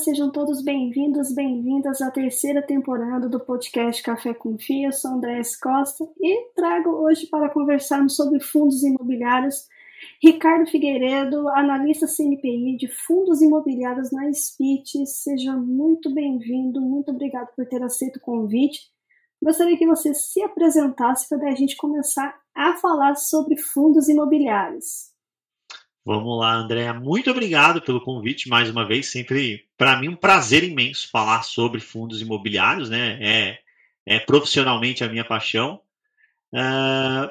sejam todos bem-vindos, bem-vindas à terceira temporada do podcast Café com Fia. Eu sou André Costa e trago hoje para conversarmos sobre fundos imobiliários Ricardo Figueiredo, analista CNPI de fundos imobiliários na SPIT. Seja muito bem-vindo, muito obrigado por ter aceito o convite. Gostaria que você se apresentasse para a gente começar a falar sobre fundos imobiliários. Vamos lá, André. Muito obrigado pelo convite mais uma vez. Sempre, para mim, um prazer imenso falar sobre fundos imobiliários, né? É, é profissionalmente a minha paixão. Uh,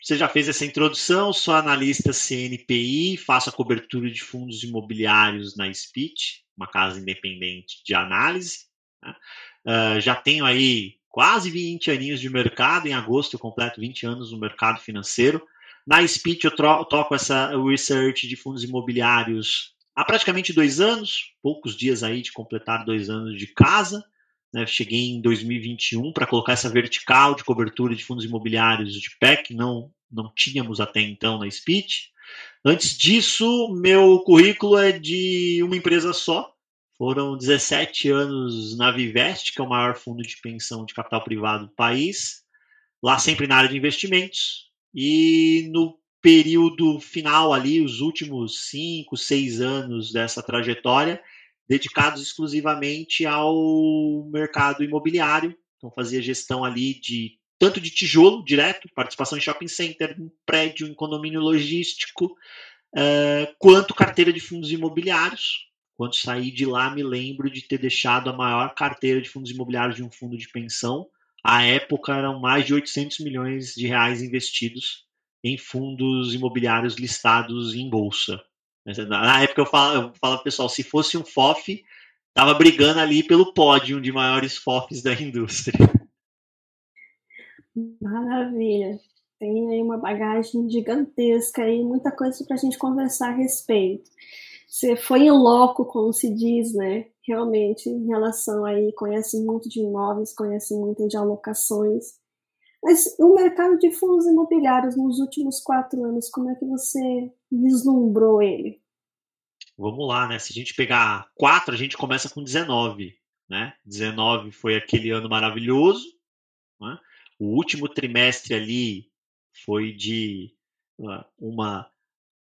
você já fez essa introdução, sou analista CNPI, faço a cobertura de fundos imobiliários na SPIT, uma casa independente de análise. Né? Uh, já tenho aí quase 20 aninhos de mercado, em agosto eu completo 20 anos no mercado financeiro. Na Speech eu toco essa research de fundos imobiliários há praticamente dois anos, poucos dias aí de completar dois anos de casa. Né? Cheguei em 2021 para colocar essa vertical de cobertura de fundos imobiliários de PEC, não, não tínhamos até então na Speech. Antes disso, meu currículo é de uma empresa só. Foram 17 anos na Vivest, que é o maior fundo de pensão de capital privado do país. Lá sempre na área de investimentos, e no período final ali, os últimos cinco, seis anos dessa trajetória, dedicados exclusivamente ao mercado imobiliário. Então fazia gestão ali de tanto de tijolo direto, participação em shopping center, em prédio, em condomínio logístico, uh, quanto carteira de fundos imobiliários. Quando saí de lá, me lembro de ter deixado a maior carteira de fundos imobiliários de um fundo de pensão, à época eram mais de 800 milhões de reais investidos em fundos imobiliários listados em bolsa. Na época eu falo, eu falo pessoal, se fosse um FOF, estava brigando ali pelo pódio de maiores FOFs da indústria. Maravilha. Tem aí uma bagagem gigantesca e muita coisa para a gente conversar a respeito. Você foi em loco, como se diz, né? Realmente em relação aí, conhece muito de imóveis, conhece muito de alocações. Mas o mercado de fundos imobiliários nos últimos quatro anos, como é que você vislumbrou ele? Vamos lá, né? Se a gente pegar quatro, a gente começa com 19, né? 19 foi aquele ano maravilhoso, né? O último trimestre ali foi de uma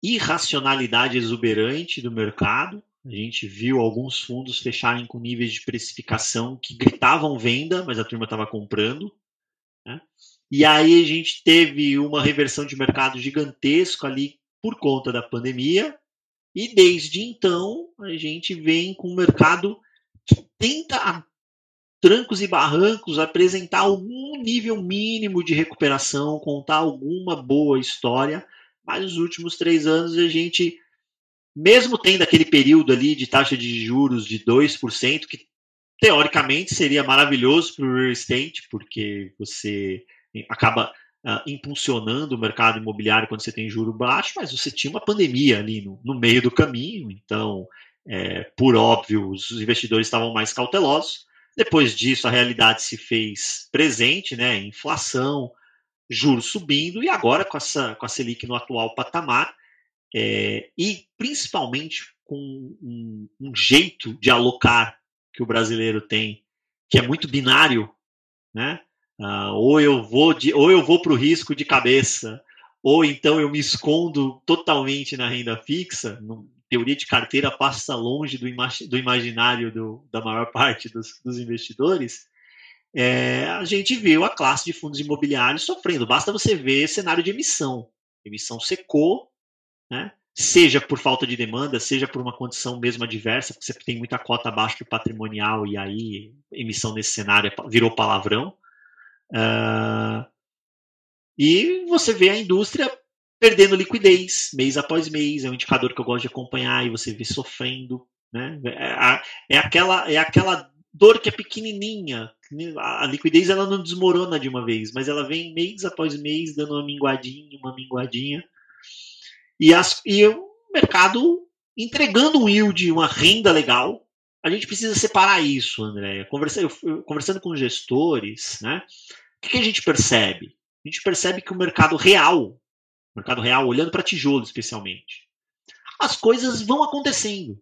irracionalidade exuberante do mercado, a gente viu alguns fundos fecharem com níveis de precificação que gritavam venda, mas a turma estava comprando. Né? E aí a gente teve uma reversão de mercado gigantesco ali por conta da pandemia. E desde então a gente vem com um mercado que tenta a trancos e barrancos apresentar algum nível mínimo de recuperação, contar alguma boa história. Mas nos últimos três anos a gente mesmo tendo aquele período ali de taxa de juros de 2%, que teoricamente seria maravilhoso para o real estate, porque você acaba uh, impulsionando o mercado imobiliário quando você tem juro baixo, mas você tinha uma pandemia ali no, no meio do caminho, então, é, por óbvio, os investidores estavam mais cautelosos. Depois disso, a realidade se fez presente, né? Inflação, juros subindo, e agora com, essa, com a Selic no atual patamar, é, e principalmente com um, um, jeito de alocar que o brasileiro tem, que é muito binário, né? Ah, ou eu vou de, ou eu vou para o risco de cabeça, ou então eu me escondo totalmente na renda fixa. No, teoria de carteira passa longe do, do imaginário do, da maior parte dos, dos investidores. É, a gente viu a classe de fundos imobiliários sofrendo. Basta você ver cenário de emissão. Emissão secou, né? seja por falta de demanda, seja por uma condição mesmo adversa, porque você tem muita cota abaixo do patrimonial e aí emissão nesse cenário é virou palavrão. Uh, e você vê a indústria perdendo liquidez mês após mês, é um indicador que eu gosto de acompanhar e você vê sofrendo. Né? É, é, aquela, é aquela dor que é pequenininha, a liquidez ela não desmorona de uma vez, mas ela vem mês após mês dando uma minguadinha, uma minguadinha. E, as, e o mercado entregando um yield, uma renda legal. A gente precisa separar isso, André. Conversando, conversando com gestores, né? O que, que a gente percebe? A gente percebe que o mercado real, mercado real, olhando para tijolo especialmente, as coisas vão acontecendo.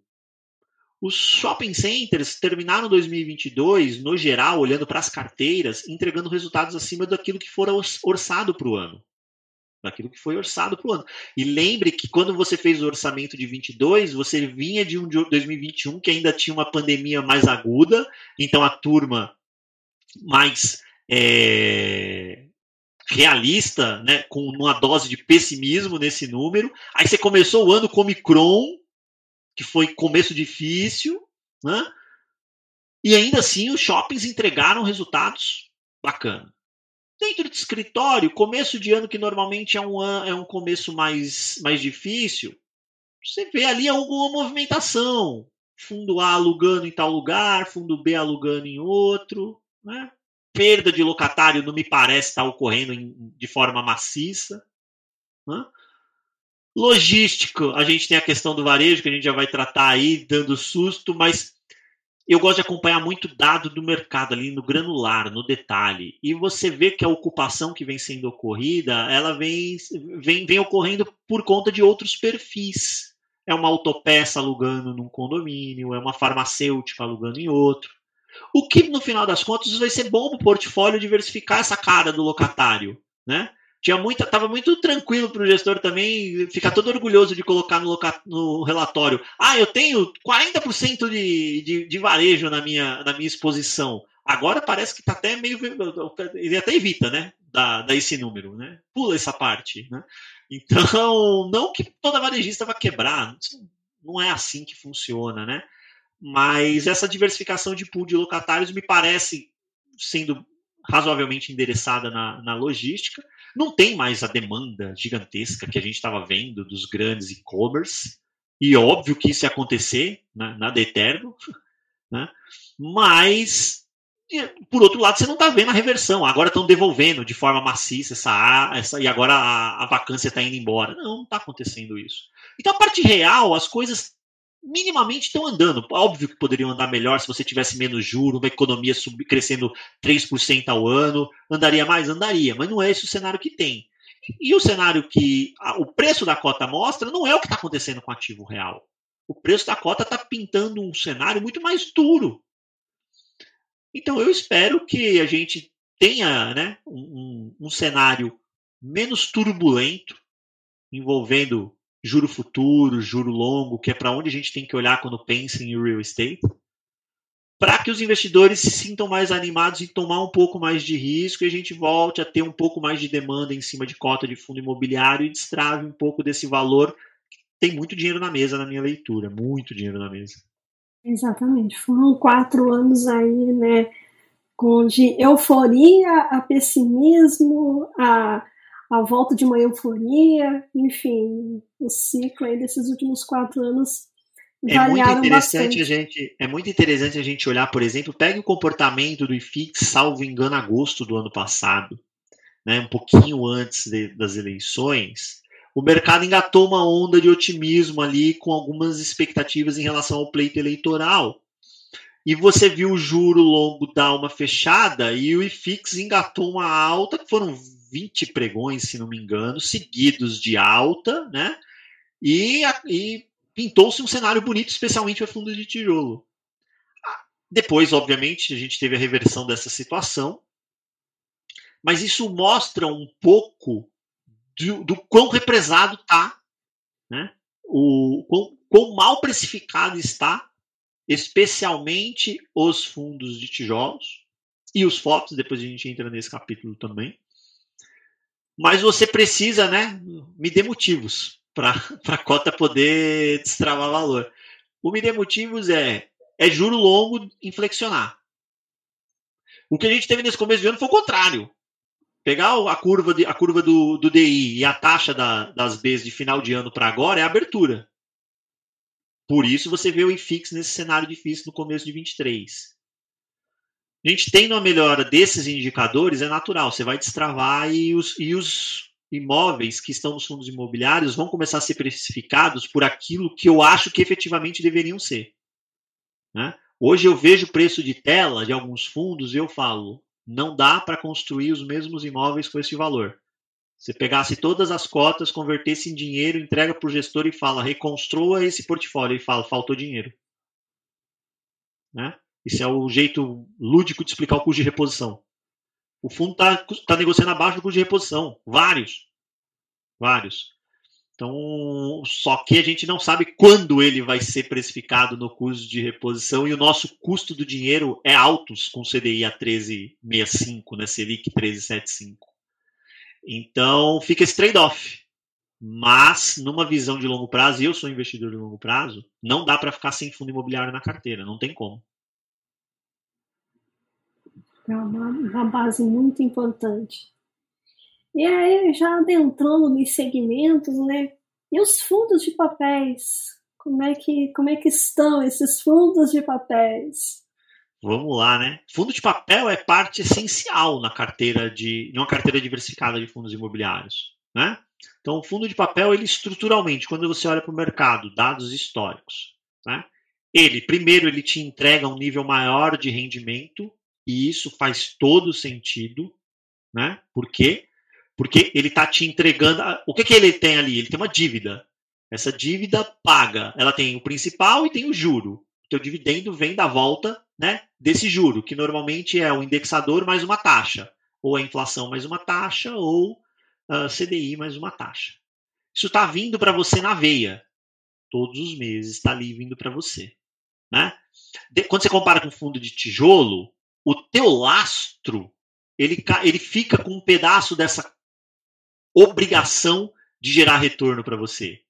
Os shopping centers terminaram 2022, no geral, olhando para as carteiras, entregando resultados acima daquilo que fora orçado para o ano. Daquilo que foi orçado para o ano. E lembre que quando você fez o orçamento de 22, você vinha de um de 2021 que ainda tinha uma pandemia mais aguda, então a turma mais é, realista, né, com uma dose de pessimismo nesse número. Aí você começou o ano com Omicron, que foi começo difícil, né? E ainda assim os shoppings entregaram resultados bacanas. Dentro de escritório, começo de ano que normalmente é um, é um começo mais, mais difícil, você vê ali alguma movimentação. Fundo A alugando em tal lugar, fundo B alugando em outro. Né? Perda de locatário não me parece estar ocorrendo em, de forma maciça. Né? Logístico, a gente tem a questão do varejo, que a gente já vai tratar aí, dando susto, mas eu gosto de acompanhar muito dado do mercado ali no granular, no detalhe. E você vê que a ocupação que vem sendo ocorrida, ela vem, vem, vem ocorrendo por conta de outros perfis. É uma autopeça alugando num condomínio, é uma farmacêutica alugando em outro. O que, no final das contas, vai ser bom para o portfólio diversificar essa cara do locatário, né? Tinha muita, tava muito tranquilo para o gestor também ficar todo orgulhoso de colocar no, no relatório. Ah, eu tenho 40% de, de, de varejo na minha, na minha exposição. Agora parece que está até meio. Ele até evita, né? Dar, dar esse número, né? Pula essa parte, né? Então, não que toda varejista vai quebrar, não é assim que funciona, né? Mas essa diversificação de pool de locatários me parece sendo razoavelmente endereçada na, na logística não tem mais a demanda gigantesca que a gente estava vendo dos grandes e-commerce. E óbvio que isso ia acontecer, né? nada eterno. Né? Mas, por outro lado, você não está vendo a reversão. Agora estão devolvendo de forma maciça essa, essa e agora a, a vacância está indo embora. Não, não está acontecendo isso. Então, a parte real, as coisas minimamente estão andando. Óbvio que poderiam andar melhor se você tivesse menos juro, uma economia sub, crescendo 3% ao ano. Andaria mais? Andaria, mas não é esse o cenário que tem. E o cenário que a, o preço da cota mostra não é o que está acontecendo com o ativo real. O preço da cota está pintando um cenário muito mais duro. Então eu espero que a gente tenha né, um, um, um cenário menos turbulento, envolvendo juro futuro, juro longo, que é para onde a gente tem que olhar quando pensa em real estate, para que os investidores se sintam mais animados e tomar um pouco mais de risco e a gente volte a ter um pouco mais de demanda em cima de cota de fundo imobiliário e destrave um pouco desse valor. Tem muito dinheiro na mesa na minha leitura, muito dinheiro na mesa. Exatamente. Foram quatro anos aí, né, de euforia a pessimismo, a a volta de uma euforia, enfim, o ciclo aí desses últimos quatro anos é muito interessante bastante. a gente é muito interessante a gente olhar, por exemplo, pegue o comportamento do IFIX, salvo engano, agosto do ano passado, né, um pouquinho antes de, das eleições, o mercado engatou uma onda de otimismo ali com algumas expectativas em relação ao pleito eleitoral. E você viu o juro longo dar uma fechada e o IFIX engatou uma alta, que foram 20 pregões, se não me engano, seguidos de alta, né? E, e pintou-se um cenário bonito, especialmente para fundos de tijolo. Depois, obviamente, a gente teve a reversão dessa situação, mas isso mostra um pouco do, do quão represado está, né? o quão, quão mal precificado está, especialmente os fundos de tijolos e os FOPs, depois a gente entra nesse capítulo também mas você precisa, né? Me dê motivos para a cota poder destravar valor. O me dê motivos é, é juro longo inflexionar. O que a gente teve nesse começo de ano foi o contrário. Pegar a curva, de, a curva do, do DI e a taxa da, das Bs de final de ano para agora é abertura. Por isso você vê o IFIX nesse cenário difícil no começo de 23 a gente tendo uma melhora desses indicadores, é natural, você vai destravar e os, e os imóveis que estão nos fundos imobiliários vão começar a ser precificados por aquilo que eu acho que efetivamente deveriam ser. Né? Hoje eu vejo o preço de tela de alguns fundos e eu falo, não dá para construir os mesmos imóveis com esse valor. Você pegasse todas as cotas, convertesse em dinheiro, entrega para o gestor e fala, reconstrua esse portfólio e fala, faltou dinheiro. Né? Isso é o jeito lúdico de explicar o custo de reposição. O fundo está tá negociando abaixo do custo de reposição. Vários. Vários. Então, só que a gente não sabe quando ele vai ser precificado no custo de reposição e o nosso custo do dinheiro é alto com CDI a 13,65, né? Selic 13,75. Então, fica esse trade-off. Mas, numa visão de longo prazo, e eu sou investidor de longo prazo, não dá para ficar sem fundo imobiliário na carteira, não tem como. É uma, uma base muito importante. E aí, já adentrando nos segmentos, né? E os fundos de papéis? Como é que, como é que estão esses fundos de papéis? Vamos lá, né? Fundo de papel é parte essencial na carteira de, uma carteira diversificada de fundos imobiliários, né? Então, o fundo de papel, ele estruturalmente, quando você olha para o mercado, dados históricos, né? Ele, primeiro, ele te entrega um nível maior de rendimento e isso faz todo sentido, né? Por quê? Porque ele está te entregando. O que, que ele tem ali? Ele tem uma dívida. Essa dívida paga. Ela tem o principal e tem o juro. O teu dividendo vem da volta né, desse juro, que normalmente é o indexador mais uma taxa. Ou a inflação mais uma taxa, ou uh, CDI mais uma taxa. Isso está vindo para você na veia. Todos os meses está ali vindo para você. Né? De, quando você compara com fundo de tijolo, o teu lastro ele, ele fica com um pedaço dessa obrigação de gerar retorno para você.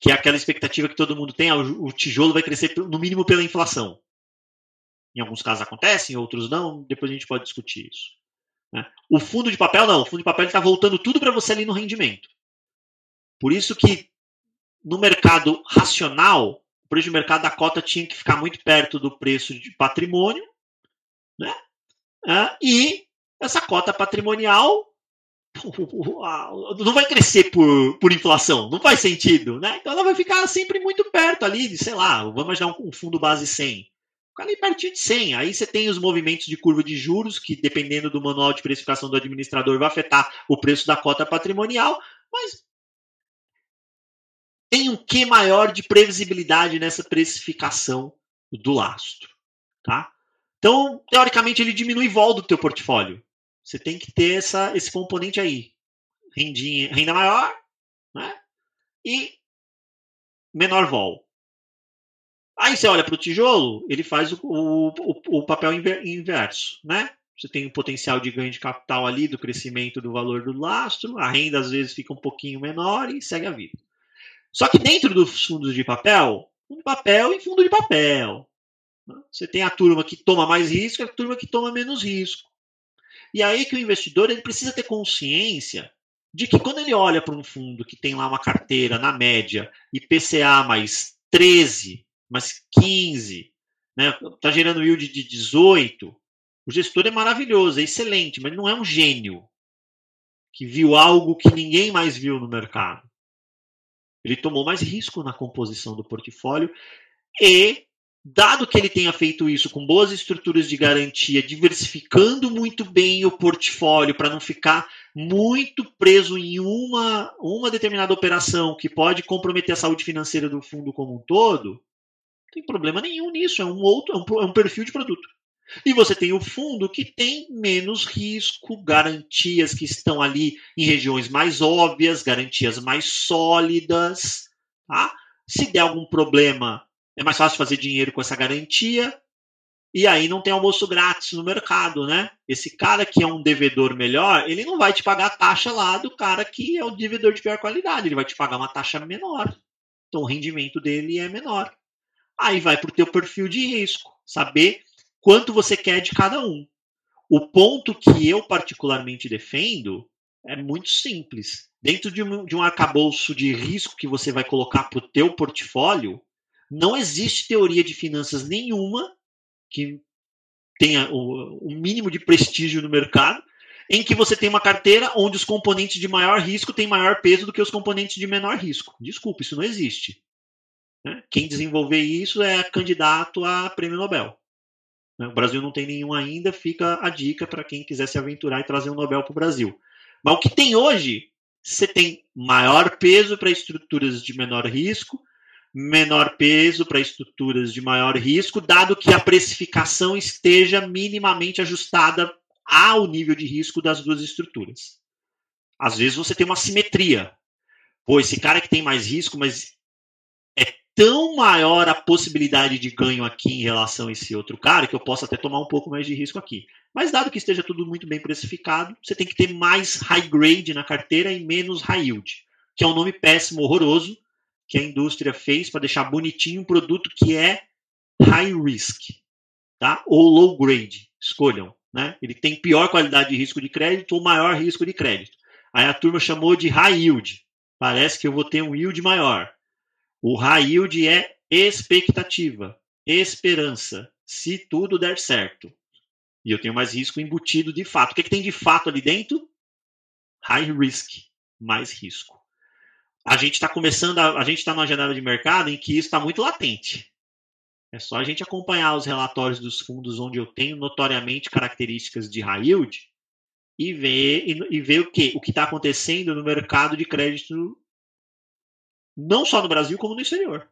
Que é aquela expectativa que todo mundo tem, ah, o tijolo vai crescer no mínimo pela inflação. Em alguns casos acontece, em outros não, depois a gente pode discutir isso. Né? O fundo de papel não, o fundo de papel está voltando tudo para você ali no rendimento. Por isso que no mercado racional, o preço de mercado da cota tinha que ficar muito perto do preço de patrimônio né? Ah, e essa cota patrimonial não vai crescer por, por inflação, não faz sentido, né? Então ela vai ficar sempre muito perto ali de, sei lá, vamos imaginar um, fundo base 100. Fica ali pertinho de 100. Aí você tem os movimentos de curva de juros, que dependendo do manual de precificação do administrador vai afetar o preço da cota patrimonial, mas tem um que maior de previsibilidade nessa precificação do lastro, tá? Então, teoricamente, ele diminui vol do teu portfólio. Você tem que ter essa, esse componente aí. Rendinha, renda maior né? e menor vol. Aí você olha para o tijolo, ele faz o, o, o, papel inverso. Né? Você tem um potencial de ganho de capital ali do crescimento do valor do lastro, a renda às vezes fica um pouquinho menor e segue a vida. Só que dentro dos fundos de papel, fundo de papel e fundo de papel. Você tem a turma que toma mais risco e a turma que toma menos risco. E aí que o investidor ele precisa ter consciência de que quando ele olha para um fundo que tem lá uma carteira na média IPCA mais 13, mais 15, né, tá gerando yield de 18, o gestor é maravilhoso, é excelente, mas não é um gênio que viu algo que ninguém mais viu no mercado. Ele tomou mais risco na composição do portfólio e dado que ele tenha feito isso com boas estruturas de garantia, diversificando muito bem o portfólio para não ficar muito preso em uma, uma determinada operação que pode comprometer a saúde financeira do fundo como um todo, não tem problema nenhum nisso, é um outro, é um, é perfil de produto. E você tem o fundo que tem menos risco, garantias que estão ali em regiões mais óbvias, garantias mais sólidas. Tá? Se der algum problema, é mais fácil fazer dinheiro com essa garantia. E aí não tem almoço grátis no mercado, né? Esse cara que é um devedor melhor, ele não vai te pagar a taxa lá do cara que é o devedor de pior qualidade. Ele vai te pagar uma taxa menor. Então o rendimento dele é menor. Aí vai para o teu perfil de risco. Saber quanto você quer de cada um. O ponto que eu particularmente defendo é muito simples. Dentro de um, de um arcabouço de risco que você vai colocar para o teu portfólio, não existe teoria de finanças nenhuma que tenha o, o mínimo de prestígio no mercado em que você tem uma carteira onde os componentes de maior risco têm maior peso do que os componentes de menor risco. Desculpa, isso não existe. Né? Quem desenvolver isso é candidato a prêmio Nobel. Né? O Brasil não tem nenhum ainda, fica a dica para quem quiser se aventurar e trazer um Nobel para o Brasil. Mas o que tem hoje, você tem maior peso para estruturas de menor risco, menor peso para estruturas de maior risco, dado que a precificação esteja minimamente ajustada ao nível de risco das duas estruturas. Às vezes você tem uma simetria. Pô, esse cara que tem mais risco, mas é tão maior a possibilidade de ganho aqui em relação a esse outro cara que eu posso até tomar um pouco mais de risco aqui. Mas dado que esteja tudo muito bem precificado, você tem que ter mais high grade na carteira e menos high yield, que é um nome péssimo, horroroso, que a indústria fez para deixar bonitinho um produto que é high risk, tá? Ou low grade, escolham, né? Ele tem pior qualidade de risco de crédito ou maior risco de crédito. Aí a turma chamou de high yield. Parece que eu vou ter um yield maior. O high yield é expectativa, esperança, se tudo der certo. E eu tenho mais risco embutido de fato. O que, é que tem de fato ali dentro? High risk, mais risco a gente está começando, a, a gente está numa janela de mercado em que isso está muito latente. É só a gente acompanhar os relatórios dos fundos onde eu tenho notoriamente características de high yield e ver, e, e ver o que o está acontecendo no mercado de crédito, não só no Brasil, como no exterior.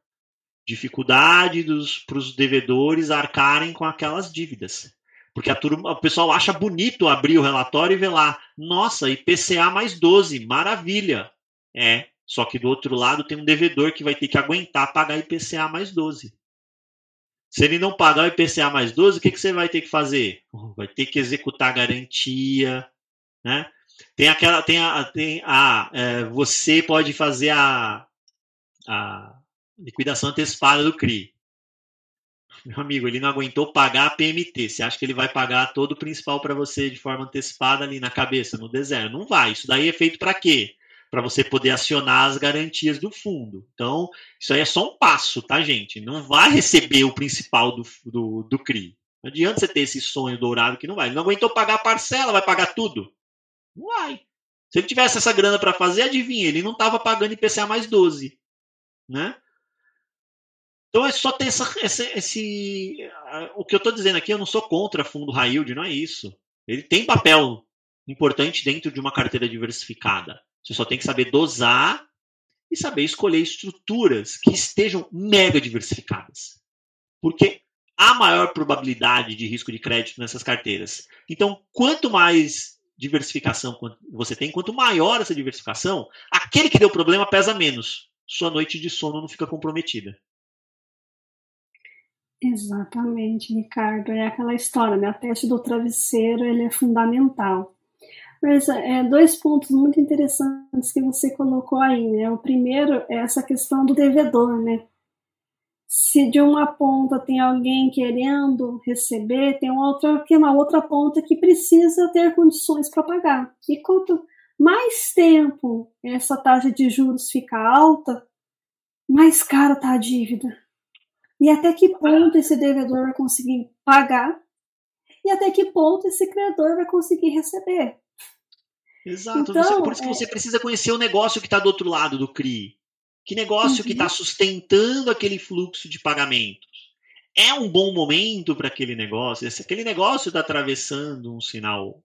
Dificuldade para os devedores arcarem com aquelas dívidas. Porque a turma, o pessoal acha bonito abrir o relatório e ver lá, nossa, IPCA mais 12, maravilha. É, só que do outro lado tem um devedor que vai ter que aguentar pagar IPCA mais 12. Se ele não pagar o IPCA mais 12, o que, que você vai ter que fazer? Vai ter que executar a garantia, né? Tem aquela, tem a, tem a é, você pode fazer a, a liquidação antecipada do CRI. Meu amigo, ele não aguentou pagar a PMT. Você acha que ele vai pagar todo o principal para você de forma antecipada ali na cabeça, no deserto? Não vai. Isso daí é feito para quê? Para você poder acionar as garantias do fundo. Então, isso aí é só um passo, tá, gente? Não vai receber o principal do, do, do CRI. Não adianta você ter esse sonho dourado que não vai. Ele não aguentou pagar a parcela, vai pagar tudo? Não vai. Se ele tivesse essa grana para fazer, adivinha, ele não estava pagando IPCA mais 12. Né? Então é só ter essa, esse, esse. O que eu estou dizendo aqui, eu não sou contra fundo high yield, não é isso. Ele tem papel importante dentro de uma carteira diversificada. Você só tem que saber dosar e saber escolher estruturas que estejam mega diversificadas. Porque há maior probabilidade de risco de crédito nessas carteiras. Então, quanto mais diversificação você tem, quanto maior essa diversificação, aquele que deu problema pesa menos. Sua noite de sono não fica comprometida. Exatamente, Ricardo. É aquela história, né? A teste do travesseiro ele é fundamental. Mas é, dois pontos muito interessantes que você colocou aí, né? O primeiro é essa questão do devedor, né? Se de uma ponta tem alguém querendo receber, tem uma outra, uma outra ponta que precisa ter condições para pagar. E quanto mais tempo essa taxa de juros fica alta, mais cara tá a dívida. E até que ponto esse devedor vai conseguir pagar? E até que ponto esse credor vai conseguir receber? Exato. Então, você, por isso que é... você precisa conhecer o negócio que está do outro lado do CRI. Que negócio uhum. que está sustentando aquele fluxo de pagamentos? É um bom momento para aquele negócio? Se aquele negócio está atravessando um sinal,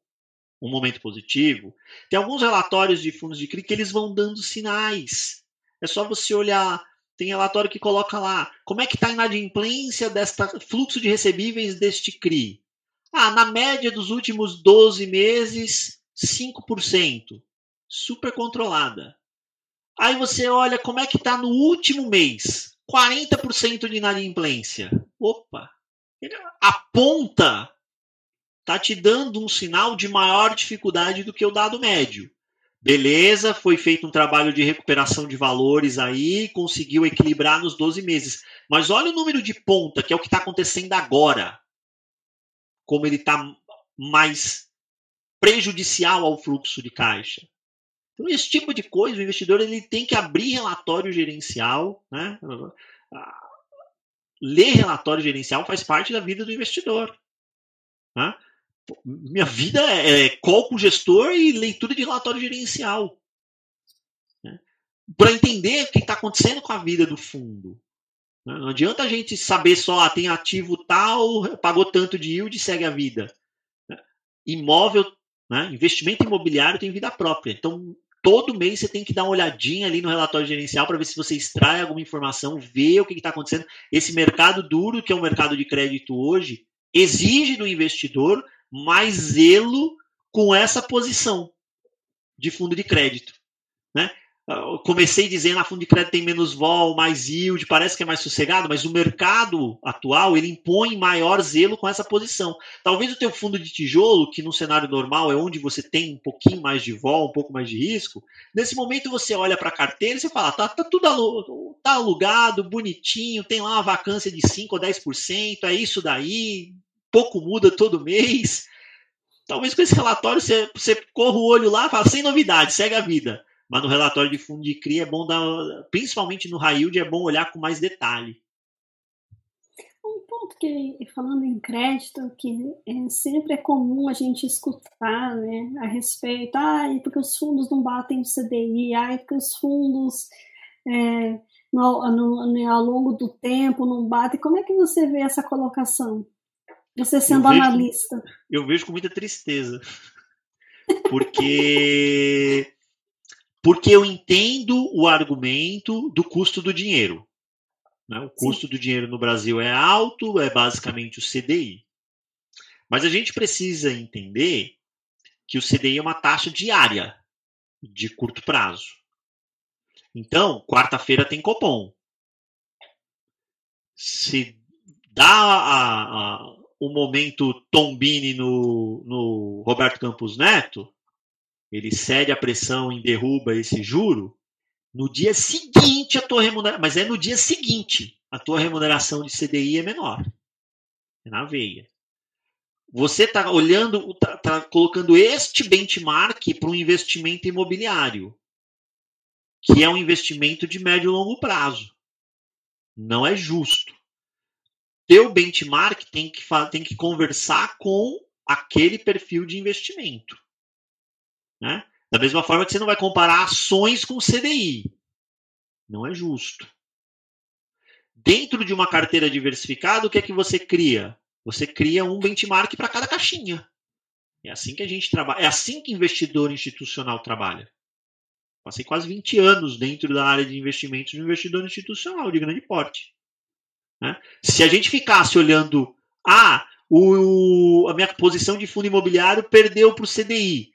um momento positivo, tem alguns relatórios de fundos de CRI que eles vão dando sinais. É só você olhar. Tem relatório que coloca lá como é que está a inadimplência desta fluxo de recebíveis deste CRI. Ah, na média dos últimos 12 meses, 5%, super controlada. Aí você olha como é que está no último mês, 40% de inadimplência. Opa, a ponta está te dando um sinal de maior dificuldade do que o dado médio. Beleza, foi feito um trabalho de recuperação de valores aí, conseguiu equilibrar nos 12 meses. Mas olha o número de ponta, que é o que está acontecendo agora. Como ele está mais prejudicial ao fluxo de caixa. Então, esse tipo de coisa, o investidor ele tem que abrir relatório gerencial, né? Ler relatório gerencial faz parte da vida do investidor. Né? Minha vida é, é call com gestor e leitura de relatório gerencial. Né? Para entender o que está acontecendo com a vida do fundo. Né? Não adianta a gente saber só, ah, tem ativo tal, pagou tanto de yield e segue a vida. Imóvel né? Investimento imobiliário tem vida própria. Então, todo mês você tem que dar uma olhadinha ali no relatório gerencial para ver se você extrai alguma informação, ver o que está acontecendo. Esse mercado duro, que é o mercado de crédito hoje, exige do investidor mais zelo com essa posição de fundo de crédito. Né? Eu comecei dizendo, a ah, fundo de crédito tem menos vol, mais yield, parece que é mais sossegado, mas o mercado atual ele impõe maior zelo com essa posição. Talvez o teu fundo de tijolo, que no cenário normal é onde você tem um pouquinho mais de vol, um pouco mais de risco, nesse momento você olha para a carteira e você fala, tá, tá tudo alugado, tá alugado, bonitinho, tem lá uma vacância de 5 ou 10%, é isso daí, pouco muda todo mês. Talvez com esse relatório você, você corra o olho lá e fala, sem novidade, segue a vida mas no relatório de fundo de CRI é bom dar, principalmente no high yield, é bom olhar com mais detalhe. Um ponto que, falando em crédito, que é, sempre é comum a gente escutar né, a respeito, ah, porque os fundos não batem o CDI, ah, porque os fundos é, no, no, no, ao longo do tempo não batem. Como é que você vê essa colocação? Você sendo eu analista. Vejo, eu vejo com muita tristeza. Porque porque eu entendo o argumento do custo do dinheiro. Né? O custo Sim. do dinheiro no Brasil é alto, é basicamente o CDI. Mas a gente precisa entender que o CDI é uma taxa diária de curto prazo. Então, quarta-feira tem Copom. Se dá a, a, o momento Tombini no, no Roberto Campos Neto, ele cede a pressão e derruba esse juro, no dia seguinte a tua remuneração, mas é no dia seguinte, a tua remuneração de CDI é menor. É na veia. Você está olhando, está tá colocando este benchmark para um investimento imobiliário, que é um investimento de médio e longo prazo. Não é justo. Teu benchmark tem que, tem que conversar com aquele perfil de investimento. Né? Da mesma forma que você não vai comparar ações com CDI. Não é justo. Dentro de uma carteira diversificada, o que é que você cria? Você cria um benchmark para cada caixinha. É assim que a gente trabalha. É assim que investidor institucional trabalha. Passei quase 20 anos dentro da área de investimentos de investidor institucional de grande porte. Né? Se a gente ficasse olhando, ah, o, a minha posição de fundo imobiliário perdeu para o CDI.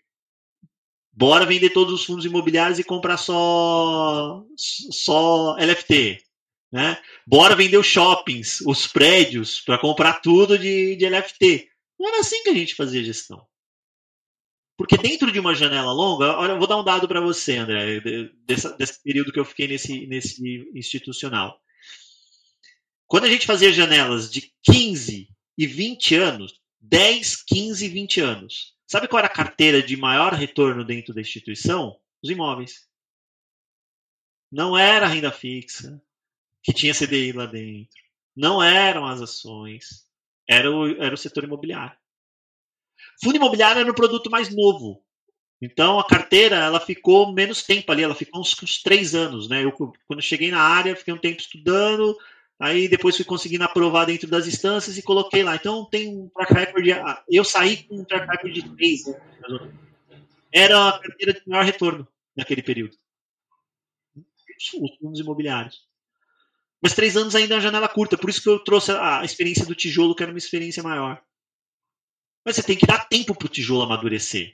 Bora vender todos os fundos imobiliários e comprar só só LFT. Né? Bora vender os shoppings, os prédios, para comprar tudo de, de LFT. Não era assim que a gente fazia gestão. Porque dentro de uma janela longa, olha, eu vou dar um dado para você, André, desse, desse, período que eu fiquei nesse, nesse institucional. Quando a gente fazia janelas de 15 e 20 anos, 10, 15 e 20 anos, Sabe qual era a carteira de maior retorno dentro da instituição? Os imóveis. Não era a renda fixa, que tinha CDI lá dentro. Não eram as ações. Era o, era o setor imobiliário. Fundo imobiliário era o produto mais novo. Então a carteira ela ficou menos tempo ali, ela ficou uns, uns três anos. Né? Eu, quando eu cheguei na área, fiquei um tempo estudando, Aí depois fui conseguindo aprovar dentro das instâncias e coloquei lá. Então tem um track record. Ah, eu saí com um track record de 3. Né? Era a carteira de maior retorno naquele período. Os fundos imobiliários. Mas três anos ainda é uma janela curta, por isso que eu trouxe a experiência do tijolo, que era uma experiência maior. Mas você tem que dar tempo para o tijolo amadurecer.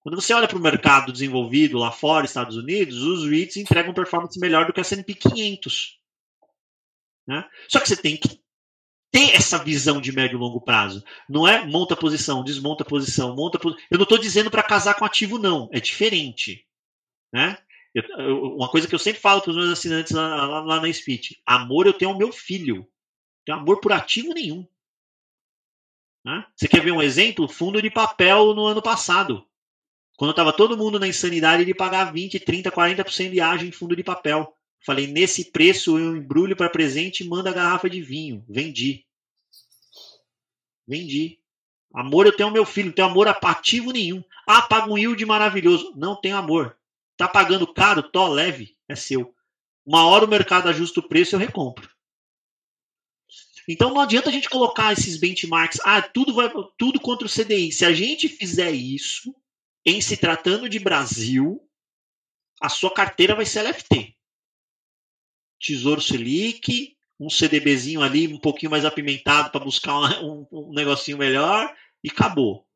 Quando você olha para o mercado desenvolvido lá fora, Estados Unidos, os REITs entregam performance melhor do que a S&P 500. Né? Só que você tem que ter essa visão de médio e longo prazo. Não é monta posição, desmonta posição, monta posição. Eu não estou dizendo para casar com ativo, não. É diferente. Né? Eu, uma coisa que eu sempre falo para os meus assinantes lá, lá, lá, na speech: amor eu tenho ao meu filho. Não tenho amor por ativo nenhum. Né? Você quer ver um exemplo? Fundo de papel no ano passado. Quando estava todo mundo na insanidade de pagar 20, 30, 40% de ágio em fundo de papel. Falei, nesse preço eu embrulho para presente e mando a garrafa de vinho. Vendi. Vendi. Amor, eu tenho meu filho, não tenho amor apativo nenhum. Ah, paga um yield maravilhoso. Não tenho amor. Tá pagando caro, tó, leve, é seu. Uma hora o mercado ajusta o preço, eu recompro. Então não adianta a gente colocar esses benchmarks, ah, tudo vai tudo contra o CDI. Se a gente fizer isso, em se tratando de Brasil, a sua carteira vai ser LFT. Tesouro Selic, um CDBzinho ali um pouquinho mais apimentado para buscar um, um, negocinho melhor e acabou.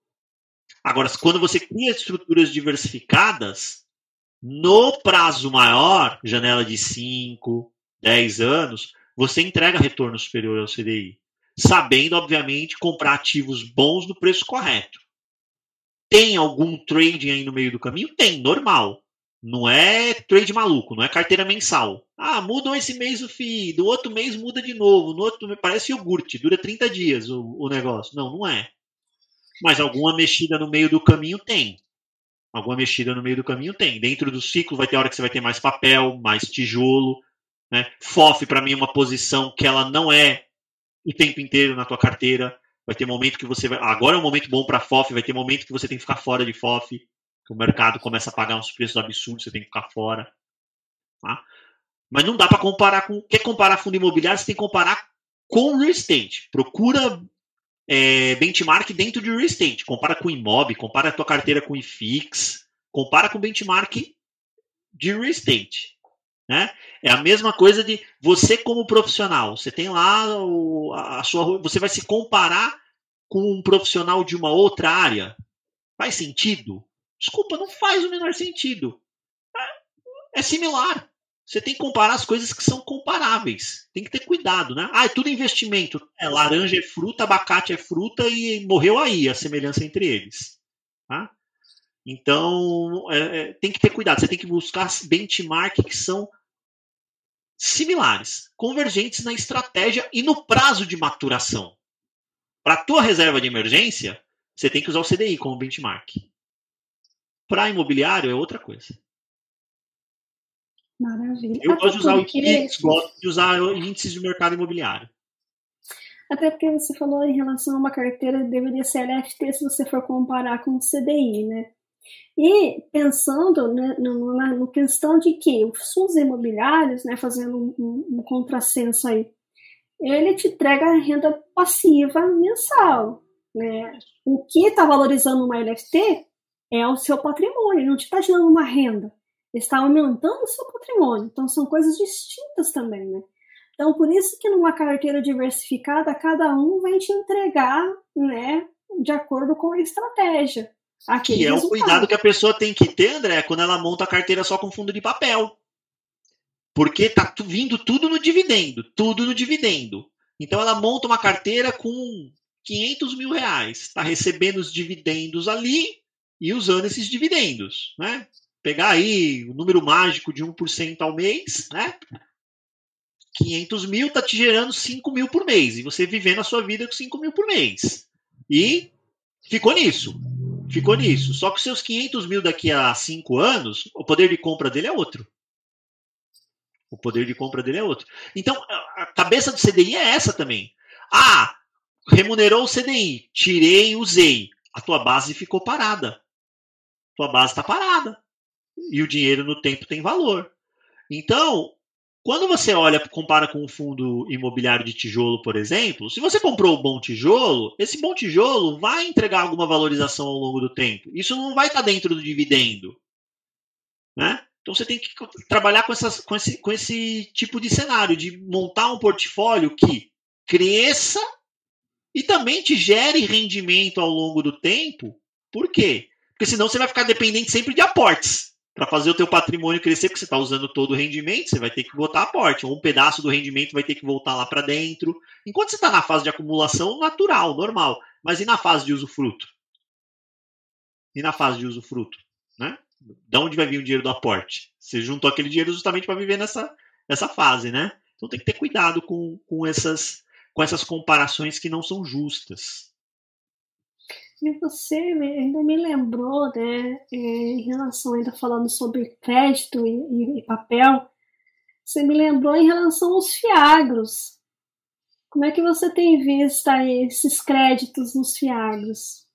Agora, quando você cria estruturas diversificadas, no prazo maior, janela de 5, 10 anos, você entrega retorno superior ao CDI. Sabendo, obviamente, comprar ativos bons no preço correto. Tem algum trading aí no meio do caminho? Tem, normal. Não é trade maluco, não é carteira mensal. Ah, mudam esse mês o FII, do outro mês muda de novo, no outro parece iogurte, dura 30 dias o, o negócio. Não, não é. Mas alguma mexida no meio do caminho tem. Alguma mexida no meio do caminho tem. Dentro do ciclo vai ter hora que você vai ter mais papel, mais tijolo. Né? FOF, para mim, é uma posição que ela não é o tempo inteiro na tua carteira. Vai ter momento que você vai. Agora é um momento bom para FOF, vai ter momento que você tem que ficar fora de FOF, que o mercado começa a pagar uns preços absurdos, você tem que ficar fora. Tá? Mas não dá para comparar com. Quer comparar fundo imobiliário, você tem que comparar com real estate. Procura é, benchmark dentro de real estate. Compara com imob, compara a tua carteira com IFIX, compara com benchmark de real estate. Né? É a mesma coisa de você como profissional. Você tem lá o, a sua. Você vai se comparar com um profissional de uma outra área. Faz sentido? Desculpa, não faz o menor sentido. É, é similar. Você tem que comparar as coisas que são comparáveis. Tem que ter cuidado, né? Ah, é tudo investimento. É, laranja é fruta, abacate é fruta e morreu aí a semelhança entre eles. Tá? Então, é, é, tem que ter cuidado. Você tem que buscar benchmark que são similares, convergentes na estratégia e no prazo de maturação. Para a tua reserva de emergência, você tem que usar o CDI como benchmark. Para imobiliário é outra coisa. Maravilha. Eu gosto de usar IPIX, gosto de usar índices de mercado imobiliário. Até porque você falou em relação a uma carteira deveria ser LFT se você for comparar com o CDI, né? E pensando né, no, na no questão de que os fundos imobiliários, né, fazendo um, um, um contrassenso aí, ele te entrega renda passiva mensal. Né? O que está valorizando uma LFT é o seu patrimônio, não te está gerando uma renda está aumentando o seu patrimônio. Então, são coisas distintas também, né? Então, por isso que numa carteira diversificada, cada um vai te entregar, né, de acordo com a estratégia. Que é o cuidado que a pessoa tem que ter, André, quando ela monta a carteira só com fundo de papel. Porque tá vindo tudo no dividendo, tudo no dividendo. Então ela monta uma carteira com 500 mil reais, está recebendo os dividendos ali e usando esses dividendos, né? pegar aí o número mágico de 1% ao mês, né? 500 mil está te gerando 5 mil por mês. E você vivendo a sua vida com 5 mil por mês. E ficou nisso. Ficou nisso. Só que seus 500 mil daqui a 5 anos, o poder de compra dele é outro. O poder de compra dele é outro. Então, a cabeça do CDI é essa também. Ah, remunerou o CDI, tirei, usei. A tua base ficou parada. Tua base está parada e o dinheiro no tempo tem valor. Então, quando você olha, compara com um fundo imobiliário de tijolo, por exemplo, se você comprou um bom tijolo, esse bom tijolo vai entregar alguma valorização ao longo do tempo. Isso não vai estar dentro do dividendo. Né? Então você tem que trabalhar com, essas, com, esse, com esse tipo de cenário, de montar um portfólio que cresça e também te gere rendimento ao longo do tempo. Por quê? Porque senão você vai ficar dependente sempre de aportes para fazer o teu patrimônio crescer, porque você está usando todo o rendimento, você vai ter que botar aporte, ou um pedaço do rendimento vai ter que voltar lá para dentro. Enquanto você está na fase de acumulação, natural, normal. Mas e na fase de usufruto? E na fase de usufruto? Né? De onde vai vir o dinheiro do aporte? Você juntou aquele dinheiro justamente para viver nessa, nessa fase, né? Então tem que ter cuidado com, com, essas, com essas comparações que não são justas. E você ainda me lembrou, né, é, em relação ainda falando sobre crédito e, e, papel, você me lembrou em relação aos fiagros. Como é que você tem visto aí esses créditos nos fiagros?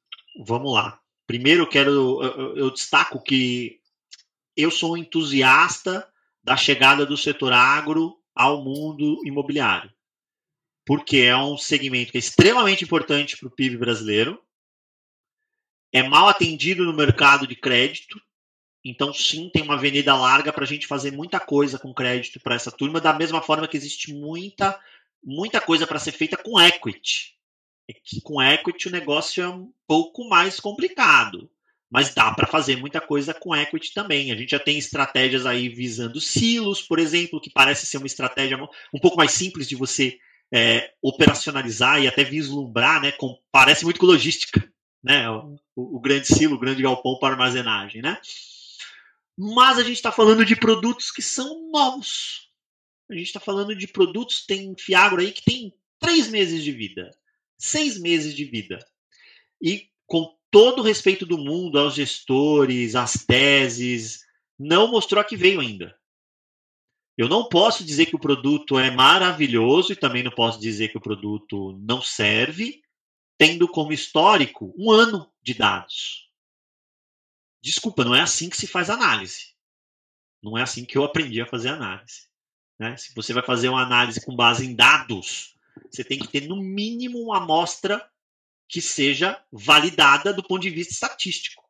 Vamos lá. Primeiro eu quero, eu, eu destaco que eu sou um entusiasta da chegada do setor agro ao mundo imobiliário. Porque é um segmento que é extremamente importante para o PIB brasileiro, é mal atendido no mercado de crédito, Então, sim, tem uma avenida larga para a gente fazer muita coisa com crédito para essa turma, da mesma forma que existe muita, muita coisa para ser feita com equity. É que com equity o negócio é um pouco mais complicado, mas dá para fazer muita coisa com equity também. A gente já tem estratégias aí visando silos, por exemplo, que parece ser uma estratégia um pouco mais simples de você é, operacionalizar e até vislumbrar, né? Com, parece muito com logística, né? O, o, grande silo, o grande galpão para armazenagem, né? Mas a gente está falando de produtos que são novos. A gente está falando de produtos, tem Fiagro aí que tem três meses de vida, seis meses de vida. E com todo o respeito do mundo aos gestores, às teses, não mostrou a que veio ainda. Eu não posso dizer que o produto é maravilhoso e também não posso dizer que o produto não serve, tendo como histórico um ano de dados. Desculpa, não é assim que se faz análise. Não é assim que eu aprendi a fazer análise. Né? Se você vai fazer uma análise com base em dados, você tem que ter no mínimo uma amostra que seja validada do ponto de vista estatístico.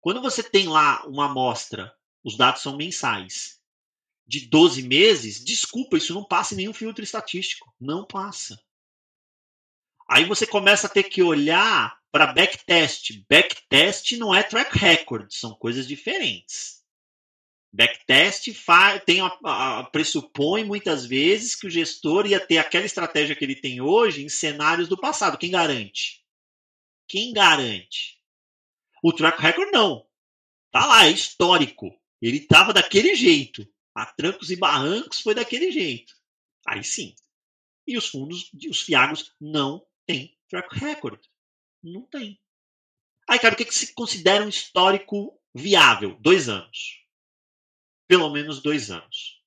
Quando você tem lá uma amostra, os dados são mensais, de 12 meses, desculpa, isso não passa em nenhum filtro estatístico. Não passa. Aí você começa a ter que olhar para backtest. Backtest não é track record, são coisas diferentes. Backtest tem a, a, pressupõe muitas vezes que o gestor ia ter aquela estratégia que ele tem hoje em cenários do passado. Quem garante? Quem garante? O track record não. Tá lá, é histórico. Ele estava daquele jeito. A trancos e barrancos foi daquele jeito. Aí sim. E os fundos, os fiagos não têm track record. Não tem. Aí, cara, o que, que se considera um histórico viável? Dois anos. Pelo menos dois anos.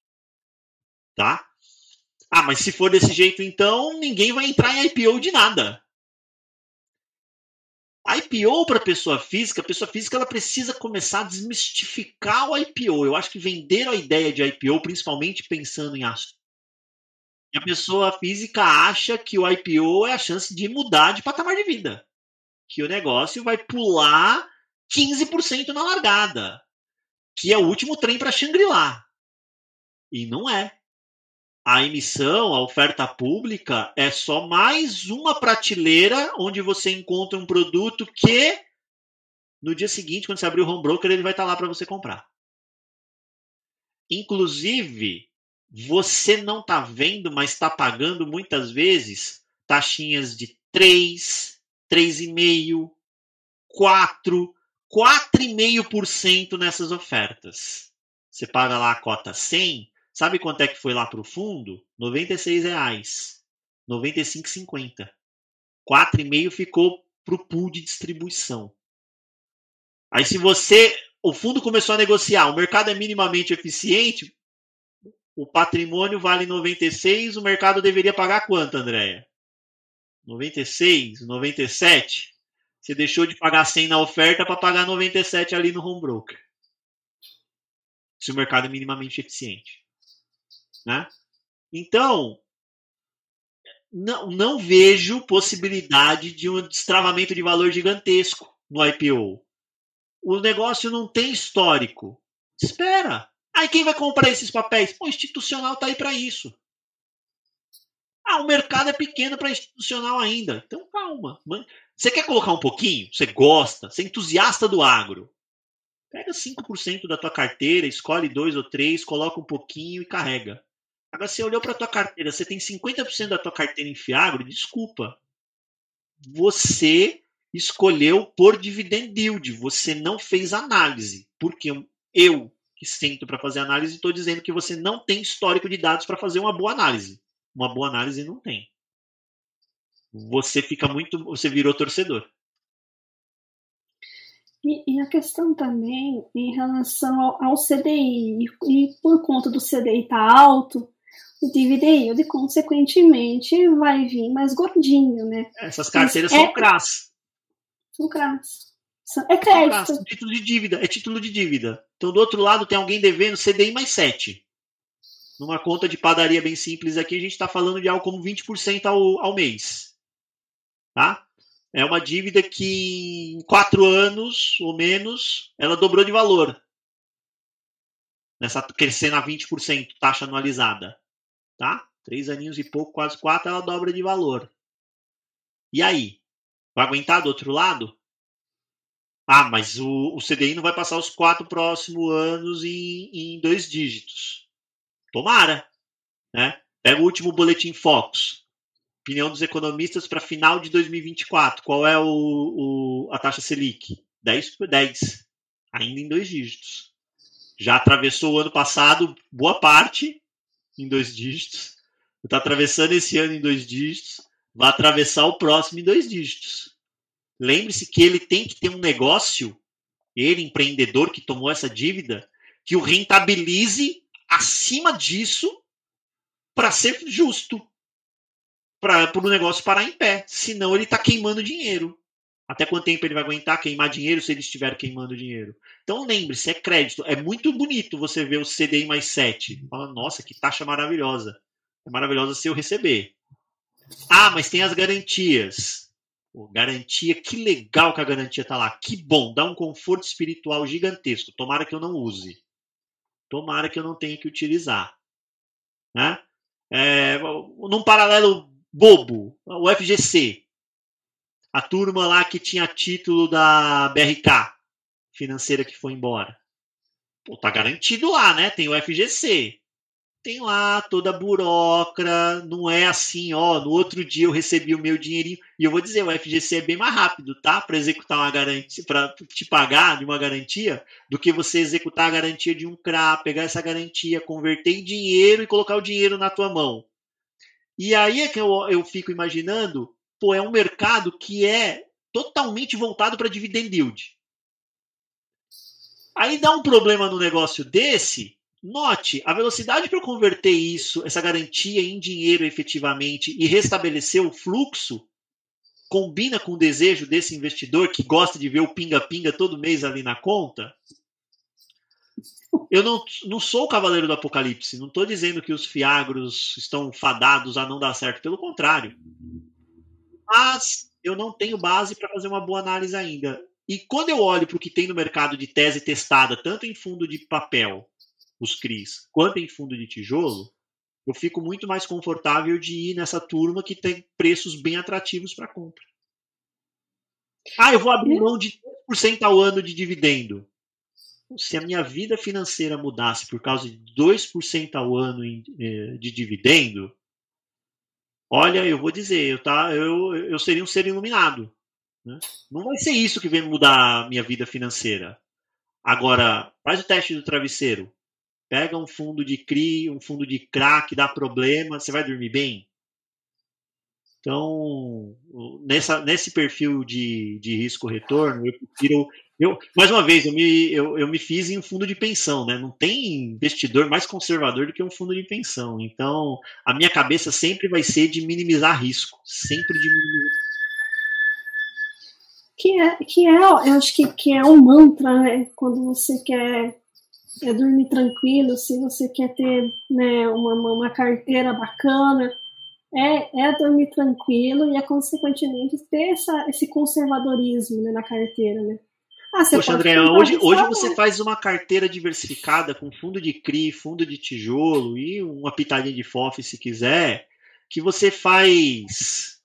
Tá? Ah, mas se for desse jeito, então ninguém vai entrar em IPO de nada. IPO para pessoa física, a pessoa física ela precisa começar a desmistificar o IPO. Eu acho que vender a ideia de IPO, principalmente pensando em ações, a pessoa física acha que o IPO é a chance de mudar de patamar de vida que o negócio vai pular 15% na largada, que é o último trem para Shangri-La. E não é. A emissão, a oferta pública é só mais uma prateleira onde você encontra um produto que no dia seguinte, quando você abrir o home broker, ele vai estar lá para você comprar. Inclusive, você não está vendo, mas está pagando muitas vezes taxinhas de 3, 3,5%, 4%, 4,5% nessas ofertas. Você paga lá a cota 100, sabe quanto é que foi lá para o fundo? R$ 96,00. 95,50. 4,5 ficou para o pool de distribuição. Aí se você, o fundo começou a negociar, o mercado é minimamente eficiente, o patrimônio vale 96, o mercado deveria pagar quanto, Andréia? 96, 97, você deixou de pagar 100 na oferta para pagar 97 ali no home broker. Se o mercado é minimamente eficiente. Né? Então, não, não vejo possibilidade de um destravamento de valor gigantesco no IPO. O negócio não tem histórico. Espera. Aí quem vai comprar esses papéis? O institucional está aí para isso. Ah, o mercado é pequeno para institucional ainda. Então calma. Você quer colocar um pouquinho? Você gosta? Você é entusiasta do agro? Pega 5% da tua carteira, escolhe dois ou três, coloca um pouquinho e carrega. Agora, você olhou para tua carteira, você tem 50% da tua carteira em Fiagro, desculpa. Você escolheu por dividend yield, você não fez análise. Porque eu, que sento para fazer análise, estou dizendo que você não tem histórico de dados para fazer uma boa análise uma boa análise não tem. Você fica muito. Você virou torcedor. E, e a questão também em relação ao, ao CDI, e, por conta do CDI estar tá alto, o dividend yield, consequentemente, vai vir mais gordinho, né? Essas carteiras Mas são é, CRAS. São CRAS. É crédito. CRAS, título de dívida. É título de dívida. Então, do outro lado, tem alguém devendo CDI mais 7 numa conta de padaria bem simples aqui, a gente está falando de algo como 20% ao, ao mês. Tá? É uma dívida que em quatro anos ou menos ela dobrou de valor. nessa crescendo a 20%, taxa anualizada. Tá? Três aninhos e pouco, quase quatro, ela dobra de valor. E aí? Vai aguentar do outro lado? Ah, mas o, o CDI não vai passar os quatro próximos anos em, em dois dígitos. Tomara. Né? Pega o último boletim Focus. Opinião dos economistas para final de 2024. Qual é o, o, a taxa Selic? 10 por 10. Ainda em dois dígitos. Já atravessou o ano passado boa parte em dois dígitos. Está atravessando esse ano em dois dígitos. Vai atravessar o próximo em dois dígitos. Lembre-se que ele tem que ter um negócio, ele, empreendedor que tomou essa dívida, que o rentabilize acima disso para ser justo. Para o negócio parar em pé. Senão ele está queimando dinheiro. Até quanto tempo ele vai aguentar queimar dinheiro se ele estiver queimando dinheiro? Então lembre-se, é crédito. É muito bonito você ver o CDI mais 7. Fala, nossa, que taxa maravilhosa. É maravilhosa se eu receber. Ah, mas tem as garantias. Garantia, que legal que a garantia tá lá. Que bom, dá um conforto espiritual gigantesco. Tomara que eu não use. Tomara que eu não tenha que utilizar. Né? É, num paralelo bobo, o FGC. A turma lá que tinha título da BRK, financeira que foi embora. Pô, tá garantido lá, né? Tem o FGC tem lá toda a burocra, não é assim, ó, no outro dia eu recebi o meu dinheirinho, e eu vou dizer, o FGC é bem mais rápido, tá? Para executar uma garantia, para te pagar de uma garantia, do que você executar a garantia de um CRA, pegar essa garantia, converter em dinheiro e colocar o dinheiro na tua mão. E aí é que eu, eu fico imaginando, pô, é um mercado que é totalmente voltado para dividend yield. Aí dá um problema no negócio desse, Note, a velocidade para converter isso, essa garantia em dinheiro efetivamente e restabelecer o fluxo, combina com o desejo desse investidor que gosta de ver o pinga-pinga todo mês ali na conta? Eu não, não sou o cavaleiro do apocalipse, não estou dizendo que os fiagros estão fadados a não dar certo, pelo contrário. Mas eu não tenho base para fazer uma boa análise ainda. E quando eu olho para o que tem no mercado de tese testada, tanto em fundo de papel os CRIs, quanto em fundo de tijolo, eu fico muito mais confortável de ir nessa turma que tem preços bem atrativos para compra. Ah, eu vou abrir mão de 3% ao ano de dividendo. Se a minha vida financeira mudasse por causa de 2% ao ano eh, de dividendo, olha, eu vou dizer, eu, tá, eu, eu seria um ser iluminado. Né? Não vai ser isso que vem mudar a minha vida financeira. Agora, faz o teste do travesseiro. Pega um fundo de CRI, um fundo de crack, dá problema, você vai dormir bem? Então, nessa, nesse perfil de, de risco-retorno, eu prefiro. Eu, mais uma vez, eu me, eu, eu me fiz em um fundo de pensão, né? Não tem investidor mais conservador do que um fundo de pensão. Então, a minha cabeça sempre vai ser de minimizar risco. Sempre de minimizar. Que é, que é eu acho que, que é um mantra, né? Quando você quer é dormir tranquilo, se você quer ter né, uma, uma carteira bacana, é, é dormir tranquilo e é consequentemente ter essa, esse conservadorismo né, na carteira, né? Ah, Poxa, André, hoje, hoje você faz uma carteira diversificada com fundo de CRI, fundo de tijolo e uma pitadinha de FOF se quiser, que você faz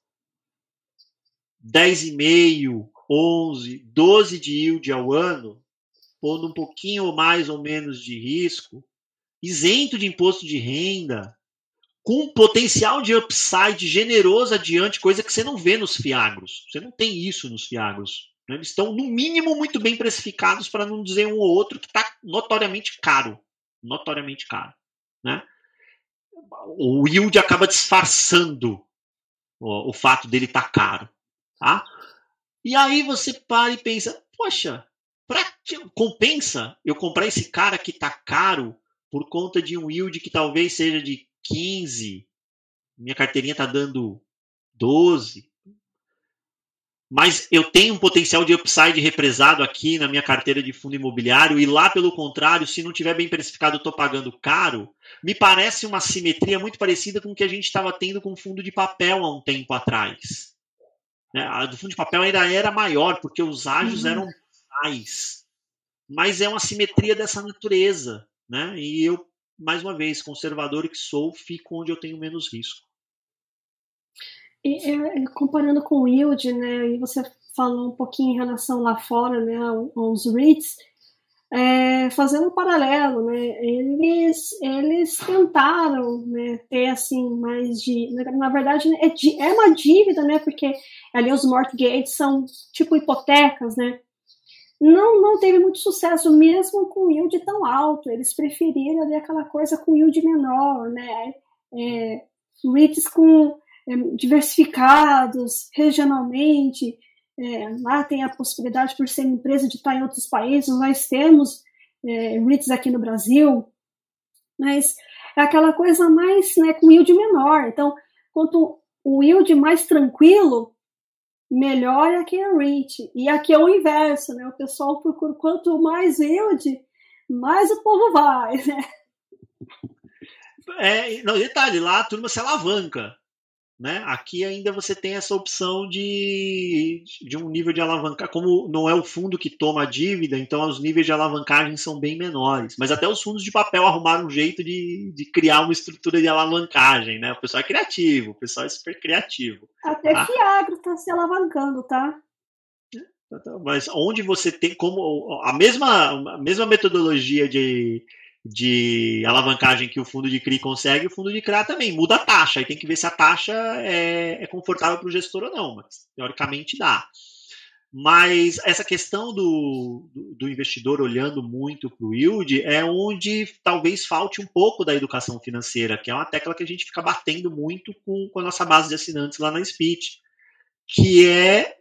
10,5, 11, 12 de yield ao ano, pondo um pouquinho ou mais ou menos de risco, isento de imposto de renda, com potencial de upside generoso adiante, coisa que você não vê nos fiagros. Você não tem isso nos fiagros. Né? Eles estão, no mínimo, muito bem precificados, para não dizer um ou outro que está notoriamente caro. Notoriamente caro. Né? O yield acaba disfarçando o, o fato dele estar tá caro. Tá? E aí você para e pensa, poxa, compensa eu comprar esse cara que está caro por conta de um yield que talvez seja de 15, minha carteirinha está dando 12, mas eu tenho um potencial de upside represado aqui na minha carteira de fundo imobiliário e lá, pelo contrário, se não tiver bem precificado, eu estou pagando caro, me parece uma simetria muito parecida com o que a gente estava tendo com o fundo de papel há um tempo atrás. Né? A do fundo de papel ainda era maior, porque os ágios uhum. eram mais. Mas é uma simetria dessa natureza. né? E eu, mais uma vez, conservador que sou, fico onde eu tenho menos risco. E, é, comparando com o yield, né? E você falou um pouquinho em relação lá fora, né? Aos REITs é, fazendo um paralelo, né, eles, eles tentaram né, ter assim mais de, na verdade é, de, é uma dívida, né, porque ali os mortgages são tipo hipotecas, né, não, não teve muito sucesso mesmo com yield tão alto, eles preferiram ali aquela coisa com yield menor, né, é, REITs com é, diversificados regionalmente, é, lá tem a possibilidade, por ser empresa, de estar em outros países. Nós temos é, REITs aqui no Brasil, mas é aquela coisa mais né, com yield menor. Então, quanto o yield mais tranquilo, melhor é a REIT. E aqui é o inverso, né? O pessoal procura quanto mais yield, mais o povo vai, né? É, não, detalhe, lá a turma se alavanca. Né? Aqui ainda você tem essa opção de, de um nível de alavancagem, como não é o fundo que toma a dívida, então os níveis de alavancagem são bem menores. Mas até os fundos de papel arrumaram um jeito de, de criar uma estrutura de alavancagem, né? O pessoal é criativo, o pessoal é super criativo. Até tá? Fiagro está se alavancando, tá? Mas onde você tem como a mesma, a mesma metodologia de, de alavancagem que o fundo de CRI consegue, o fundo de CRA também muda a taxa. Aí tem que ver se a taxa é, é confortável para o gestor ou não, mas teoricamente dá. Mas essa questão do, do, do investidor olhando muito para o yield é onde talvez falte um pouco da educação financeira, que é uma tecla que a gente fica batendo muito com, com a nossa base de assinantes lá na Speech, que é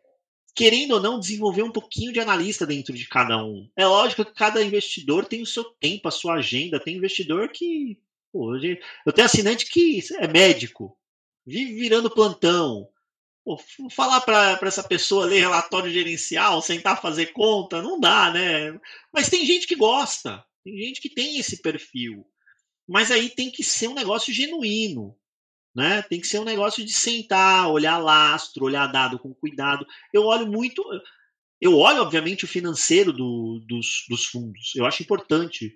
querendo ou não, desenvolver um pouquinho de analista dentro de cada um. É lógico que cada investidor tem o seu tempo, a sua agenda. Tem investidor que. Pô, eu tenho assinante que é médico, vive virando plantão. Pô, falar para essa pessoa ler relatório gerencial, sentar fazer conta, não dá, né? Mas tem gente que gosta, tem gente que tem esse perfil. Mas aí tem que ser um negócio genuíno. Né? Tem que ser um negócio de sentar, olhar lastro, olhar dado com cuidado. Eu olho muito. Eu olho, obviamente, o financeiro do, dos, dos fundos. Eu acho importante.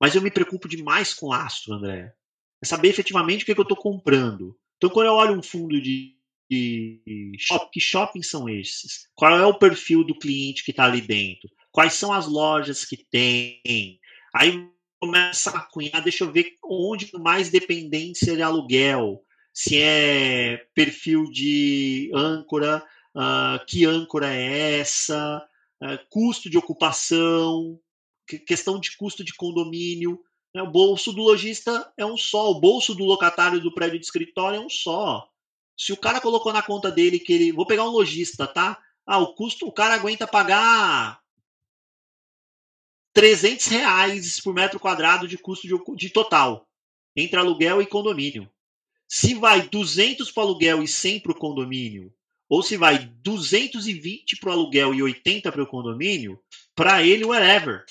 Mas eu me preocupo demais com lastro, André. É saber efetivamente o que, é que eu estou comprando. Então, quando eu olho um fundo de, de shopping, que shoppings são esses? Qual é o perfil do cliente que está ali dentro? Quais são as lojas que tem? Aí começa a cunhar, deixa eu ver onde mais dependência de aluguel se é perfil de âncora, uh, que âncora é essa, uh, custo de ocupação, questão de custo de condomínio. Né? O bolso do lojista é um só, o bolso do locatário do prédio de escritório é um só. Se o cara colocou na conta dele que ele. Vou pegar um lojista, tá? Ah, o custo, o cara aguenta pagar 300 reais por metro quadrado de custo de, de total, entre aluguel e condomínio. Se vai 200 para o aluguel e 100 para o condomínio, ou se vai 220 para o aluguel e 80 para o condomínio, para ele, whatever.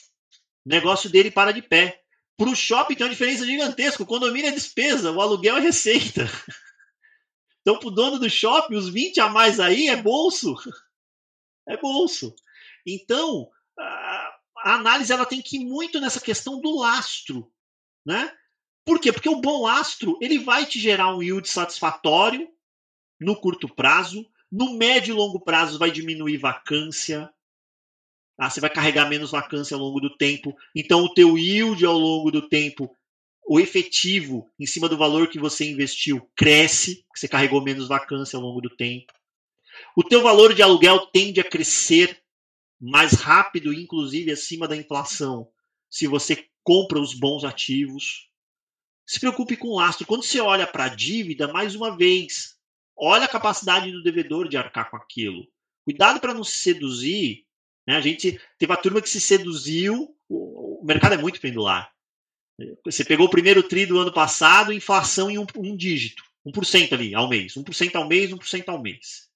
O negócio dele para de pé. Para o shopping tem uma diferença gigantesca. O condomínio é despesa, o aluguel é receita. Então, para o dono do shopping, os 20 a mais aí é bolso. É bolso. Então, a análise ela tem que ir muito nessa questão do lastro. Né? Por quê? Porque o bom astro ele vai te gerar um yield satisfatório no curto prazo, no médio e longo prazo vai diminuir vacância, tá? você vai carregar menos vacância ao longo do tempo, então o teu yield ao longo do tempo, o efetivo em cima do valor que você investiu cresce, você carregou menos vacância ao longo do tempo. O teu valor de aluguel tende a crescer mais rápido, inclusive acima da inflação, se você compra os bons ativos se preocupe com o lastro. Quando você olha para a dívida, mais uma vez, olha a capacidade do devedor de arcar com aquilo. Cuidado para não se seduzir. Né? A gente teve a turma que se seduziu. O, mercado é muito pendular. Você pegou o primeiro tri do ano passado, inflação em um, um dígito, 1% ali ao mês, 1% ao mês, 1% ao mês.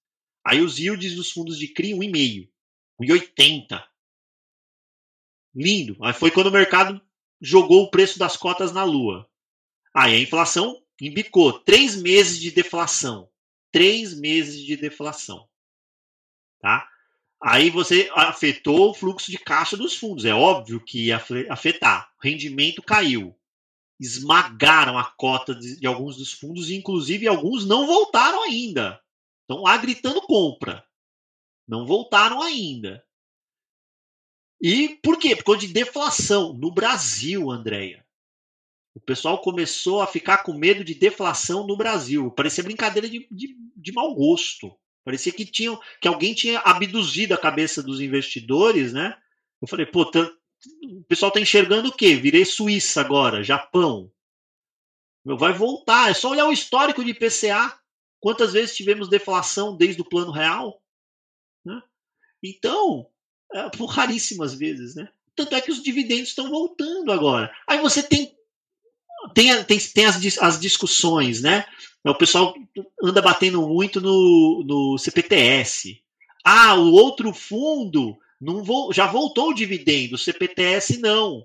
Aí os yields dos fundos de CRI, 1,5%, 1,80%. Lindo. Aí foi quando o mercado jogou o preço das cotas na lua. Aí a inflação embicou. Três meses de deflação. Três meses de deflação. Tá? Aí você afetou o fluxo de caixa dos fundos. É óbvio que ia afetar. O rendimento caiu. Esmagaram a cota de, de alguns dos fundos, e inclusive alguns não voltaram ainda. Estão lá gritando compra. Não voltaram ainda. E por quê? Por causa de deflação. No Brasil, Andréia. O pessoal começou a ficar com medo de deflação no Brasil. Parecia brincadeira de, de, de mau gosto. Parecia que, tinham, que alguém tinha abduzido a cabeça dos investidores, né? Eu falei, pô, tá, o pessoal tá enxergando o quê? Virei Suíça agora, Japão. Vai voltar, é só olhar o histórico de PCA. Quantas vezes tivemos deflação desde o plano real? Né? Então, é, por raríssimas vezes, né? Tanto é que os dividendos estão voltando agora. Aí você tem tem, tem, tem as, as discussões, né? O pessoal anda batendo muito no, no CPTS. Ah, o outro fundo não vo, já voltou o dividendo, o CPTS não,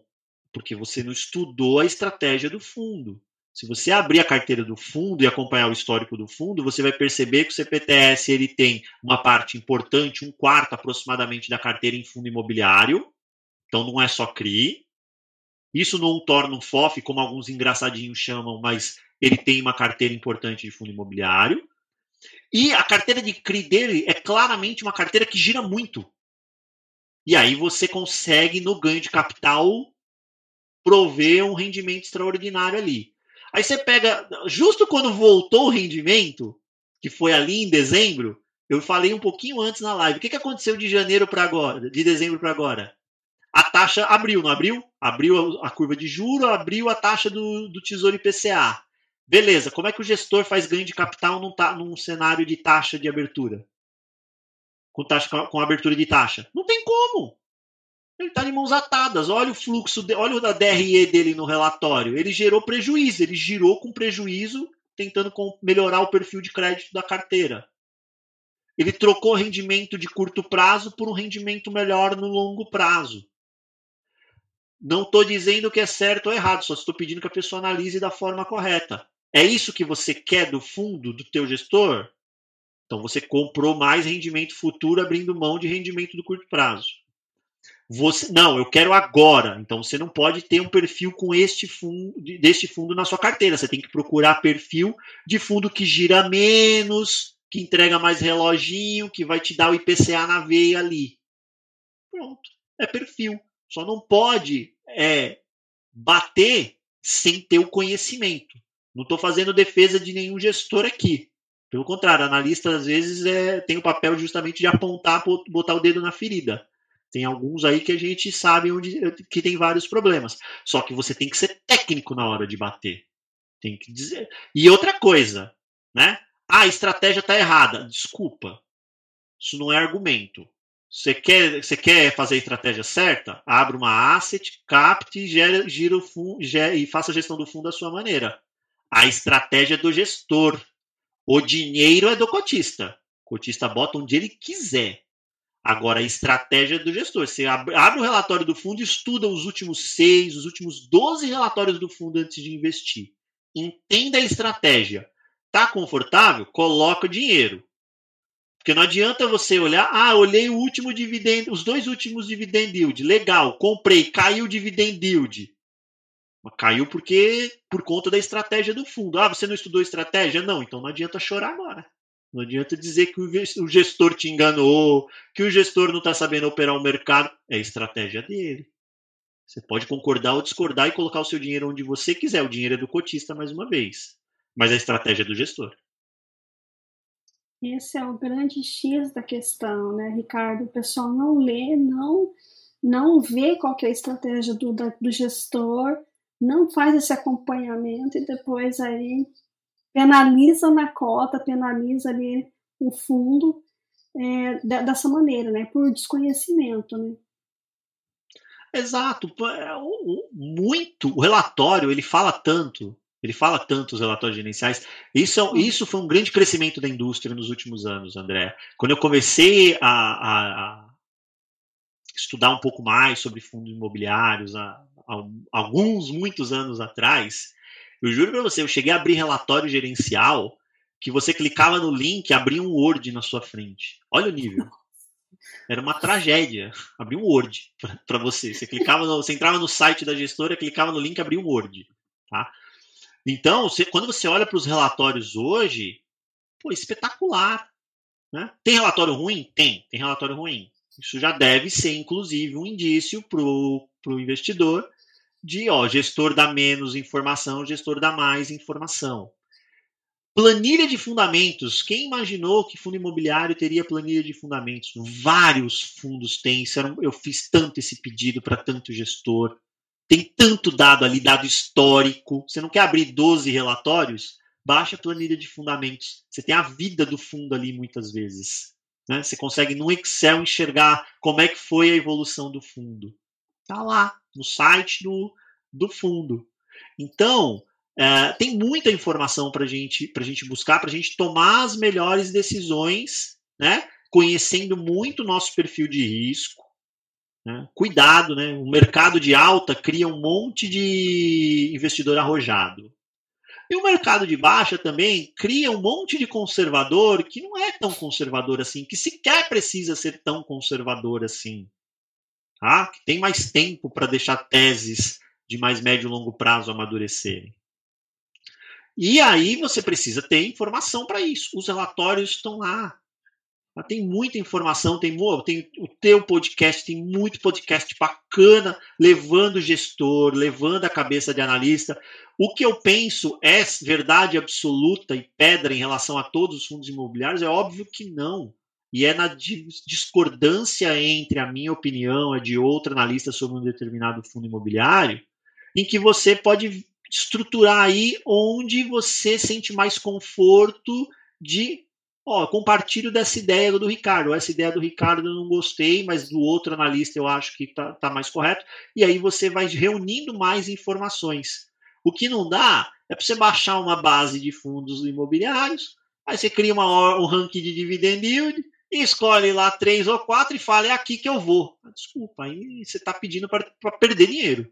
porque você não estudou a estratégia do fundo. Se você abrir a carteira do fundo e acompanhar o histórico do fundo, você vai perceber que o CPTS ele tem uma parte importante, um quarto aproximadamente da carteira em fundo imobiliário. Então não é só CRI. Isso não o torna um FOF, como alguns engraçadinhos chamam, mas ele tem uma carteira importante de fundo imobiliário. E a carteira de CRI dele é claramente uma carteira que gira muito. E aí você consegue, no ganho de capital, prover um rendimento extraordinário ali. Aí você pega, justo quando voltou o rendimento, que foi ali em dezembro, eu falei um pouquinho antes na live. O que, que aconteceu de janeiro para agora, de dezembro para agora? A taxa abriu, não abriu? Abriu a curva de juro, abriu a taxa do, do Tesouro IPCA. Beleza, como é que o gestor faz ganho de capital num, num cenário de taxa de abertura? Com, taxa, com abertura de taxa? Não tem como. Ele está de mãos atadas. Olha o fluxo, de, olha o da DRE dele no relatório. Ele gerou prejuízo, ele girou com prejuízo, tentando melhorar o perfil de crédito da carteira. Ele trocou rendimento de curto prazo por um rendimento melhor no longo prazo. Não estou dizendo que é certo ou errado, só estou pedindo que a pessoa analise da forma correta. É isso que você quer do fundo do teu gestor? Então você comprou mais rendimento futuro abrindo mão de rendimento do curto prazo. Você, não, eu quero agora. Então você não pode ter um perfil com este fundo, deste fundo na sua carteira. Você tem que procurar perfil de fundo que gira menos, que entrega mais reloginho, que vai te dar o IPCA na veia ali. Pronto, é perfil. Só não pode é, bater sem ter o conhecimento. Não estou fazendo defesa de nenhum gestor aqui. Pelo contrário, analista às vezes é, tem o papel justamente de apontar, botar o dedo na ferida. Tem alguns aí que a gente sabe onde que tem vários problemas. Só que você tem que ser técnico na hora de bater. Tem que dizer. E outra coisa, né? Ah, a estratégia está errada. Desculpa. Isso não é argumento. Você quer, você quer fazer a estratégia certa? Abra uma asset, capte e gere, gira o fundo, e faça a gestão do fundo da sua maneira. A estratégia é do gestor. O dinheiro é do cotista. O cotista bota onde ele quiser. Agora, a estratégia do gestor. Você abre, abre o relatório do fundo e estuda os últimos seis, os últimos 12 relatórios do fundo antes de investir. Entenda a estratégia. Tá confortável? Coloca dinheiro. Porque não adianta você olhar, ah, olhei o último dividendo, os dois últimos dividend yield, legal, comprei, caiu o dividend yield. Mas caiu porque por conta da estratégia do fundo. Ah, você não estudou estratégia? Não, então não adianta chorar agora. Não adianta dizer que o gestor te enganou, que o gestor não está sabendo operar o mercado. É a estratégia dele. Você pode concordar ou discordar e colocar o seu dinheiro onde você quiser. O dinheiro é do cotista, mais uma vez. Mas a estratégia é do gestor. Esse é o grande X da questão, né, Ricardo? O pessoal não lê, não, não vê qual é a estratégia do, da, do gestor, não faz esse acompanhamento e depois aí penaliza na cota, penaliza ali o fundo é, dessa maneira, né? Por desconhecimento, né? Exato, é, muito. O relatório ele fala tanto, ele fala tanto os relatórios gerenciais. Isso, é, isso foi um grande crescimento da indústria nos últimos anos, André. Quando eu comecei a, a, a estudar um pouco mais sobre fundos imobiliários, há, alguns muitos anos atrás, eu juro para você, eu cheguei a abrir relatório gerencial que você clicava no link e abria um Word na sua frente. Olha o nível. Era uma tragédia. Abrir um Word para você. Você clicava no, você entrava no site da gestora, clicava no link, abria um Word. Tá? Então, você, quando você olha para os relatórios hoje, pô, espetacular. Né? Tem relatório ruim? Tem, tem relatório ruim. Isso já deve ser, inclusive, um indício para o investidor de ó, gestor dá menos informação, gestor dá mais informação. Planilha de fundamentos. Quem imaginou que fundo imobiliário teria planilha de fundamentos? Vários fundos têm. Eu fiz tanto esse pedido para tanto gestor. Tem tanto dado ali, dado histórico. Você não quer abrir 12 relatórios? Baixa a planilha de fundamentos. Você tem a vida do fundo ali muitas vezes. Né? Você consegue no Excel enxergar como é que foi a evolução do fundo. Tá lá, no site do, do fundo. Então, é, tem muita informação para gente, a gente buscar, para a gente tomar as melhores decisões, né? conhecendo muito o nosso perfil de risco. Né? Cuidado, né? o mercado de alta cria um monte de investidor arrojado. E o mercado de baixa também cria um monte de conservador que não é tão conservador assim, que sequer precisa ser tão conservador assim. Tá? Que tem mais tempo para deixar teses de mais médio e longo prazo amadurecerem. E aí você precisa ter informação para isso. Os relatórios estão lá. Tem muita informação, tem, tem o teu podcast, tem muito podcast bacana, levando o gestor, levando a cabeça de analista. O que eu penso é verdade absoluta e pedra em relação a todos os fundos imobiliários? É óbvio que não. E é na discordância entre a minha opinião e a de outro analista sobre um determinado fundo imobiliário em que você pode estruturar aí onde você sente mais conforto de ó, compartilho dessa ideia do Ricardo. Essa ideia do Ricardo eu não gostei, mas do outro analista eu acho que está tá mais correto. E aí você vai reunindo mais informações. O que não dá é para você baixar uma base de fundos imobiliários, aí você cria uma, um ranking de dividend yield, e escolhe lá três ou quatro e fala, é aqui que eu vou. Desculpa, aí você está pedindo para perder dinheiro.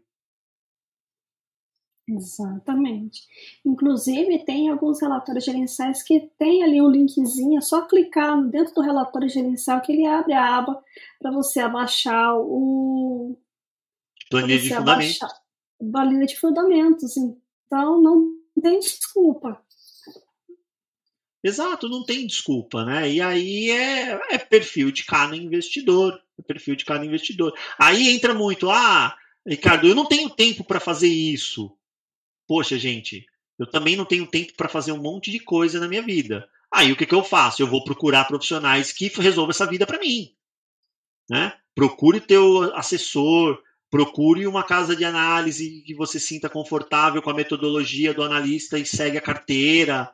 Exatamente. Inclusive, tem alguns relatórios gerenciais que tem ali um linkzinho, é só clicar dentro do relatório gerencial que ele abre a aba para você abaixar o. Planilha de fundamentos. Planilha de fundamentos. Então, não tem desculpa. Exato, não tem desculpa, né? E aí é, é perfil de cada investidor. É perfil de cada investidor. Aí entra muito, ah, Ricardo, eu não tenho tempo para fazer isso poxa, gente, eu também não tenho tempo para fazer um monte de coisa na minha vida. Aí o que, que eu faço? Eu vou procurar profissionais que resolvam essa vida para mim. Né? Procure teu assessor, procure uma casa de análise que você sinta confortável com a metodologia do analista e segue a carteira.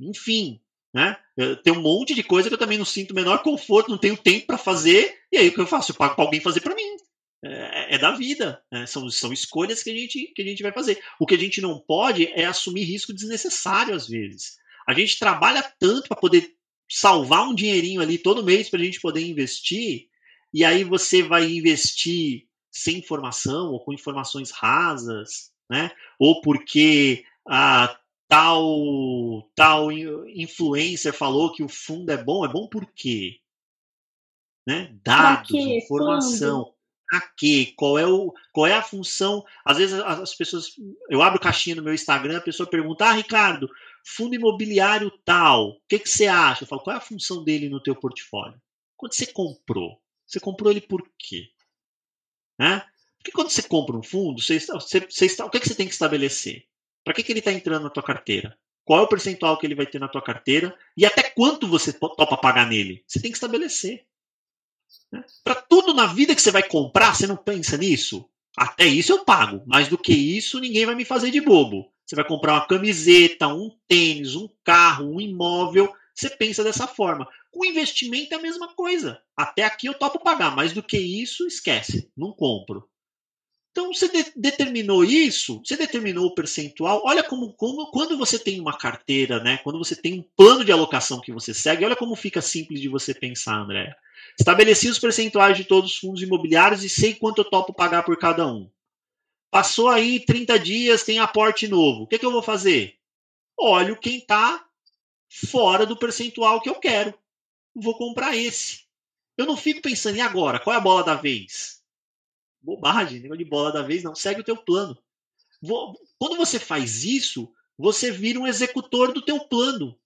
Enfim, né? Tem um monte de coisa que eu também não sinto o menor conforto, não tenho tempo para fazer, e aí o que eu faço? Eu pago para alguém fazer para mim é, é da vida. Né? São, são escolhas que a, gente, que a gente vai fazer. O que a gente não pode é assumir risco desnecessário às vezes. A gente trabalha tanto para poder salvar um dinheirinho ali todo mês para a gente poder investir, e aí você vai investir sem informação ou com informações rasas, né? Ou porque a tal tal influencer falou que o fundo é bom, é bom por quê? Né? Dados, informação. Para quê? Qual é, o, qual é a função? Às vezes as pessoas. Eu abro caixinha no meu Instagram, a pessoa pergunta: Ah, Ricardo, fundo imobiliário tal, o que, que você acha? Eu falo: qual é a função dele no teu portfólio? Quando você comprou, você comprou ele por quê? Né? Porque quando você compra um fundo, você, você, você o que, que você tem que estabelecer? Para que, que ele está entrando na tua carteira? Qual é o percentual que ele vai ter na tua carteira? E até quanto você topa pagar nele? Você tem que estabelecer. Para tudo na vida que você vai comprar, você não pensa nisso? Até isso eu pago. Mais do que isso, ninguém vai me fazer de bobo. Você vai comprar uma camiseta, um tênis, um carro, um imóvel. Você pensa dessa forma. Com investimento é a mesma coisa. Até aqui eu topo pagar. Mais do que isso, esquece. Não compro. Então você de determinou isso, você determinou o percentual. Olha como, como quando você tem uma carteira, né? Quando você tem um plano de alocação que você segue, olha como fica simples de você pensar, André. Estabeleci os percentuais de todos os fundos imobiliários e sei quanto eu topo pagar por cada um. Passou aí 30 dias, tem aporte novo. O que, que eu vou fazer? Olho quem está fora do percentual que eu quero. Vou comprar esse. Eu não fico pensando, e agora? Qual é a bola da vez? Bobagem, negócio de bola da vez, não. Segue o teu plano. Quando você faz isso, você vira um executor do teu plano.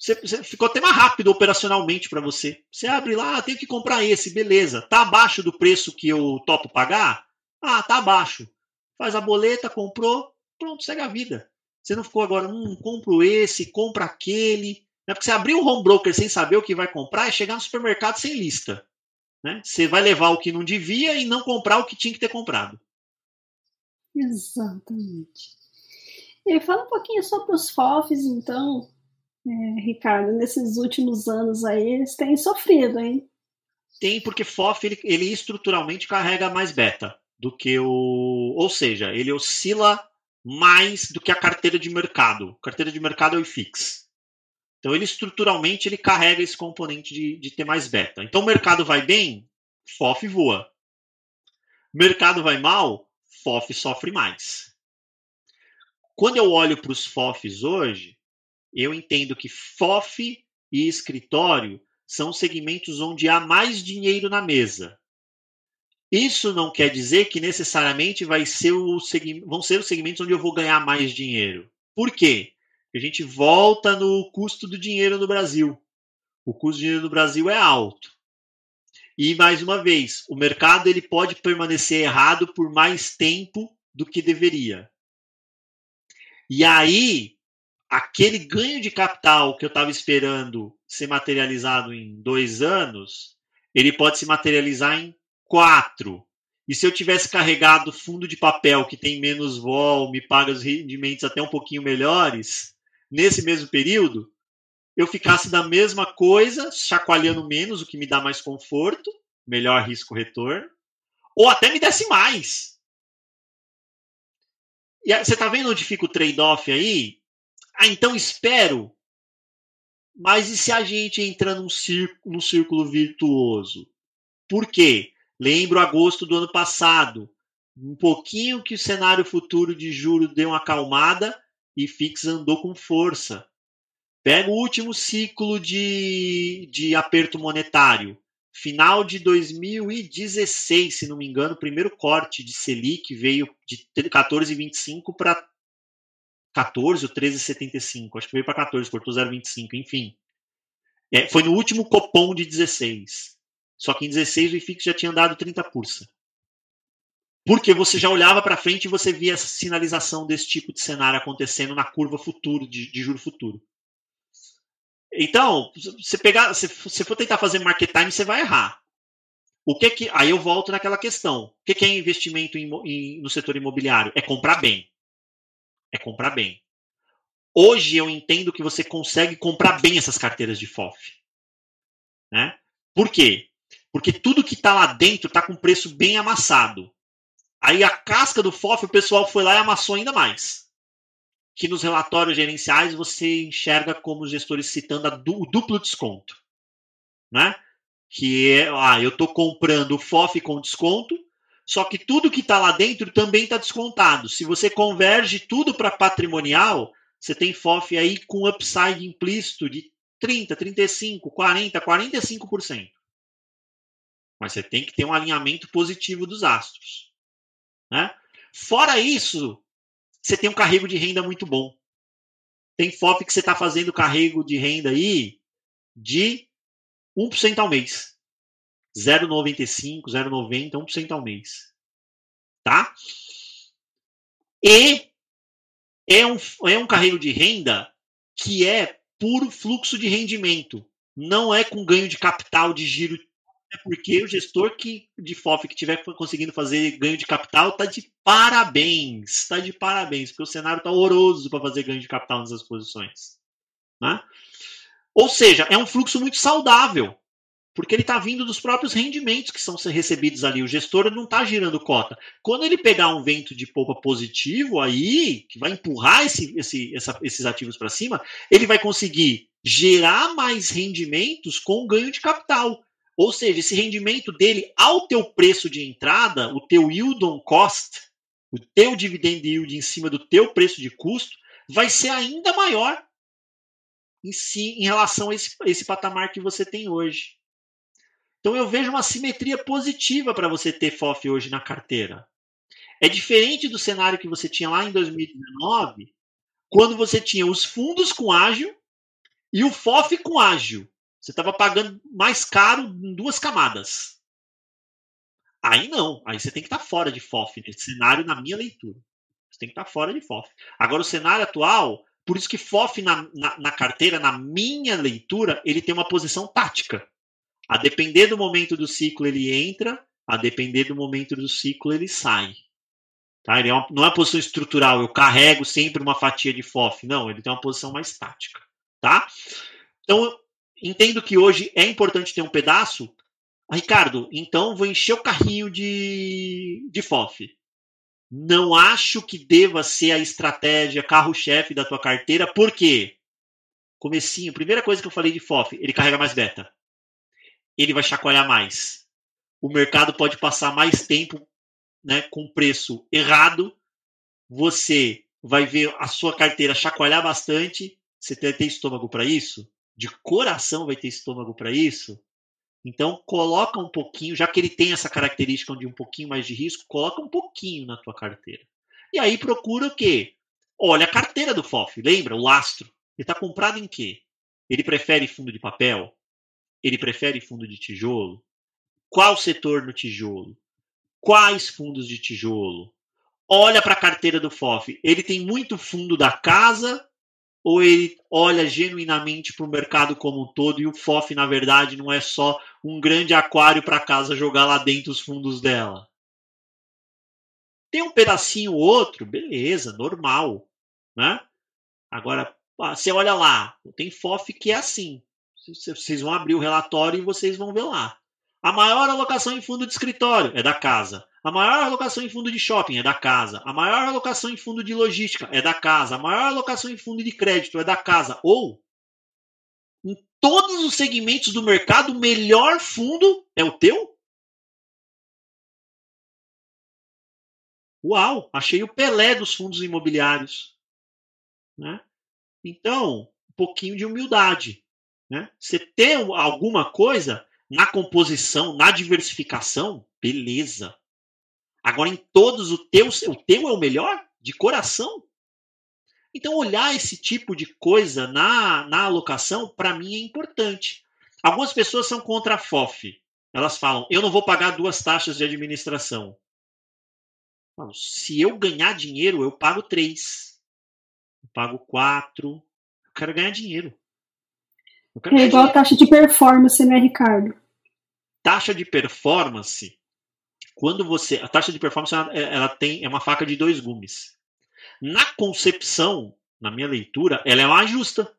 Você, você ficou até mais rápido operacionalmente para você. Você abre lá, ah, que comprar esse, beleza. Tá abaixo do preço que eu topo pagar? Ah, tá abaixo. Faz a boleta, comprou, pronto, segue a vida. Você não ficou agora, hum, compro esse, compra aquele. É porque você abrir um home broker sem saber o que vai comprar é chegar no supermercado sem lista. Né? Você vai levar o que não devia e não comprar o que tinha que ter comprado. Exatamente. E fala um pouquinho sobre os FOFs, então, é, Ricardo. Nesses últimos anos aí, eles têm sofrido, hein? Tem, porque FOF ele, ele estruturalmente carrega mais beta do que o. Ou seja, ele oscila mais do que a carteira de mercado. Carteira de mercado é o IFIX. Então, ele estruturalmente ele carrega esse componente de, de ter mais beta. Então, o mercado vai bem, FOF voa. Mercado vai mal, FOF sofre mais. Quando eu olho para os FOFs hoje, eu entendo que FOF e escritório são segmentos onde há mais dinheiro na mesa. Isso não quer dizer que necessariamente vai ser o vão ser os segmentos onde eu vou ganhar mais dinheiro. Por quê? A gente volta no custo do dinheiro no Brasil. O custo do dinheiro no Brasil é alto. E mais uma vez, o mercado ele pode permanecer errado por mais tempo do que deveria. E aí, aquele ganho de capital que eu estava esperando ser materializado em dois anos, ele pode se materializar em quatro. E se eu tivesse carregado fundo de papel que tem menos vol, me paga os rendimentos até um pouquinho melhores, nesse mesmo período, eu ficasse da mesma coisa, chacoalhando menos, o que me dá mais conforto, melhor risco-retorno, ou até me desse mais. E você está vendo onde fica o trade-off aí? Ah, então espero. Mas e se a gente entra num círculo, num círculo virtuoso? Por quê? Lembro agosto do ano passado, um pouquinho que o cenário futuro de juro deu uma acalmada e FIX andou com força. Pega o último ciclo de, de aperto monetário, final de 2016, se não me engano, o primeiro corte de Selic veio de 14,25 para 14 ou 13,75. Acho que veio para 14, cortou 0,25, enfim. É, foi no último copom de 16. Só que em 16 o IFIX já tinha dado 30 pulsa. Porque você já olhava para frente e você via essa sinalização desse tipo de cenário acontecendo na curva futuro, de, de juro futuro. Então, você pegar, se você for tentar fazer market time, você vai errar. O que que aí eu volto naquela questão. O que, que é investimento em, em, no setor imobiliário? É comprar bem. É comprar bem. Hoje eu entendo que você consegue comprar bem essas carteiras de FOF. Né? Por quê? Porque tudo que está lá dentro está com preço bem amassado. Aí a casca do FOF, o pessoal foi lá e amassou ainda mais. Que nos relatórios gerenciais você enxerga como os gestores citando o duplo desconto. Né? Que é, ah, eu estou comprando o FOF com desconto, só que tudo que está lá dentro também está descontado. Se você converge tudo para patrimonial, você tem FOF aí com upside implícito de 30, 35, 40, 45%. Mas você tem que ter um alinhamento positivo dos astros. Né? Fora isso, você tem um carrego de renda muito bom. Tem FOP que você está fazendo carrego de renda aí de 1% ao mês. 0,95, 0,90, 1% ao mês. Tá? E é um, é um carrego de renda que é puro fluxo de rendimento. Não é com ganho de capital de giro é porque o gestor que, de FOF que estiver conseguindo fazer ganho de capital está de parabéns. Está de parabéns, porque o cenário está horroroso para fazer ganho de capital nessas posições. Né? Ou seja, é um fluxo muito saudável, porque ele está vindo dos próprios rendimentos que são recebidos ali. O gestor não está girando cota. Quando ele pegar um vento de polpa positivo aí, que vai empurrar esse, esse, essa, esses ativos para cima, ele vai conseguir gerar mais rendimentos com ganho de capital. Ou seja, esse rendimento dele ao teu preço de entrada, o teu yield on cost, o teu dividend yield em cima do teu preço de custo, vai ser ainda maior em, si, em relação a esse, a esse patamar que você tem hoje. Então eu vejo uma simetria positiva para você ter FOF hoje na carteira. É diferente do cenário que você tinha lá em 2019, quando você tinha os fundos com ágil e o FOF com ágil. Você estava pagando mais caro em duas camadas. Aí não, aí você tem que estar tá fora de FOF nesse cenário, na minha leitura. Você tem que estar tá fora de FOF. Agora, o cenário atual, por isso que FOF na, na, na carteira, na minha leitura, ele tem uma posição tática. A depender do momento do ciclo, ele entra, a depender do momento do ciclo, ele sai. Tá? Ele é uma, não é uma posição estrutural, eu carrego sempre uma fatia de FOF. Não, ele tem uma posição mais tática. Tá? Então, entendo que hoje é importante ter um pedaço. Ricardo, então vou encher o carrinho de, de FOF. Não acho que deva ser a estratégia carro-chefe da tua carteira, por quê? Comecinho, primeira coisa que eu falei de FOF, ele carrega mais beta. Ele vai chacoalhar mais. O mercado pode passar mais tempo né, com preço errado. Você vai ver a sua carteira chacoalhar bastante. Você tem, tem estômago para isso? De coração vai ter estômago para isso? Então, coloca um pouquinho, já que ele tem essa característica de um pouquinho mais de risco, coloca um pouquinho na tua carteira. E aí procura o quê? Olha a carteira do FOF, lembra? O lastro. Ele está comprado em quê? Ele prefere fundo de papel? Ele prefere fundo de tijolo? Qual setor no tijolo? Quais fundos de tijolo? Olha para a carteira do FOF. Ele tem muito fundo da casa ou ele olha genuinamente para o mercado como um todo e o FOF, na verdade, não é só um grande aquário para casa jogar lá dentro os fundos dela? Tem um pedacinho ou outro, beleza, normal. Né? Agora, você olha lá, tem FOF que é assim. Vocês vão abrir o relatório e vocês vão ver lá. A maior alocação em fundo de escritório é da casa. A maior alocação em fundo de shopping é da casa. A maior alocação em fundo de logística é da casa. A maior alocação em fundo de crédito é da casa. Ou, em todos os segmentos do mercado, o melhor fundo é o teu? Uau, achei o Pelé dos fundos imobiliários. Né? Então, um pouquinho de humildade. Né? Você ter alguma coisa na composição, na diversificação, beleza. Agora, em todos, o teu, o teu é o melhor? De coração? Então, olhar esse tipo de coisa na, na alocação, para mim, é importante. Algumas pessoas são contra a FOF. Elas falam, eu não vou pagar duas taxas de administração. Se eu ganhar dinheiro, eu pago três. Eu pago quatro. Eu quero ganhar dinheiro. É igual a taxa de performance, né, Ricardo? Taxa de performance quando você. A taxa de performance ela, ela tem é uma faca de dois gumes. Na concepção, na minha leitura, ela é uma justa.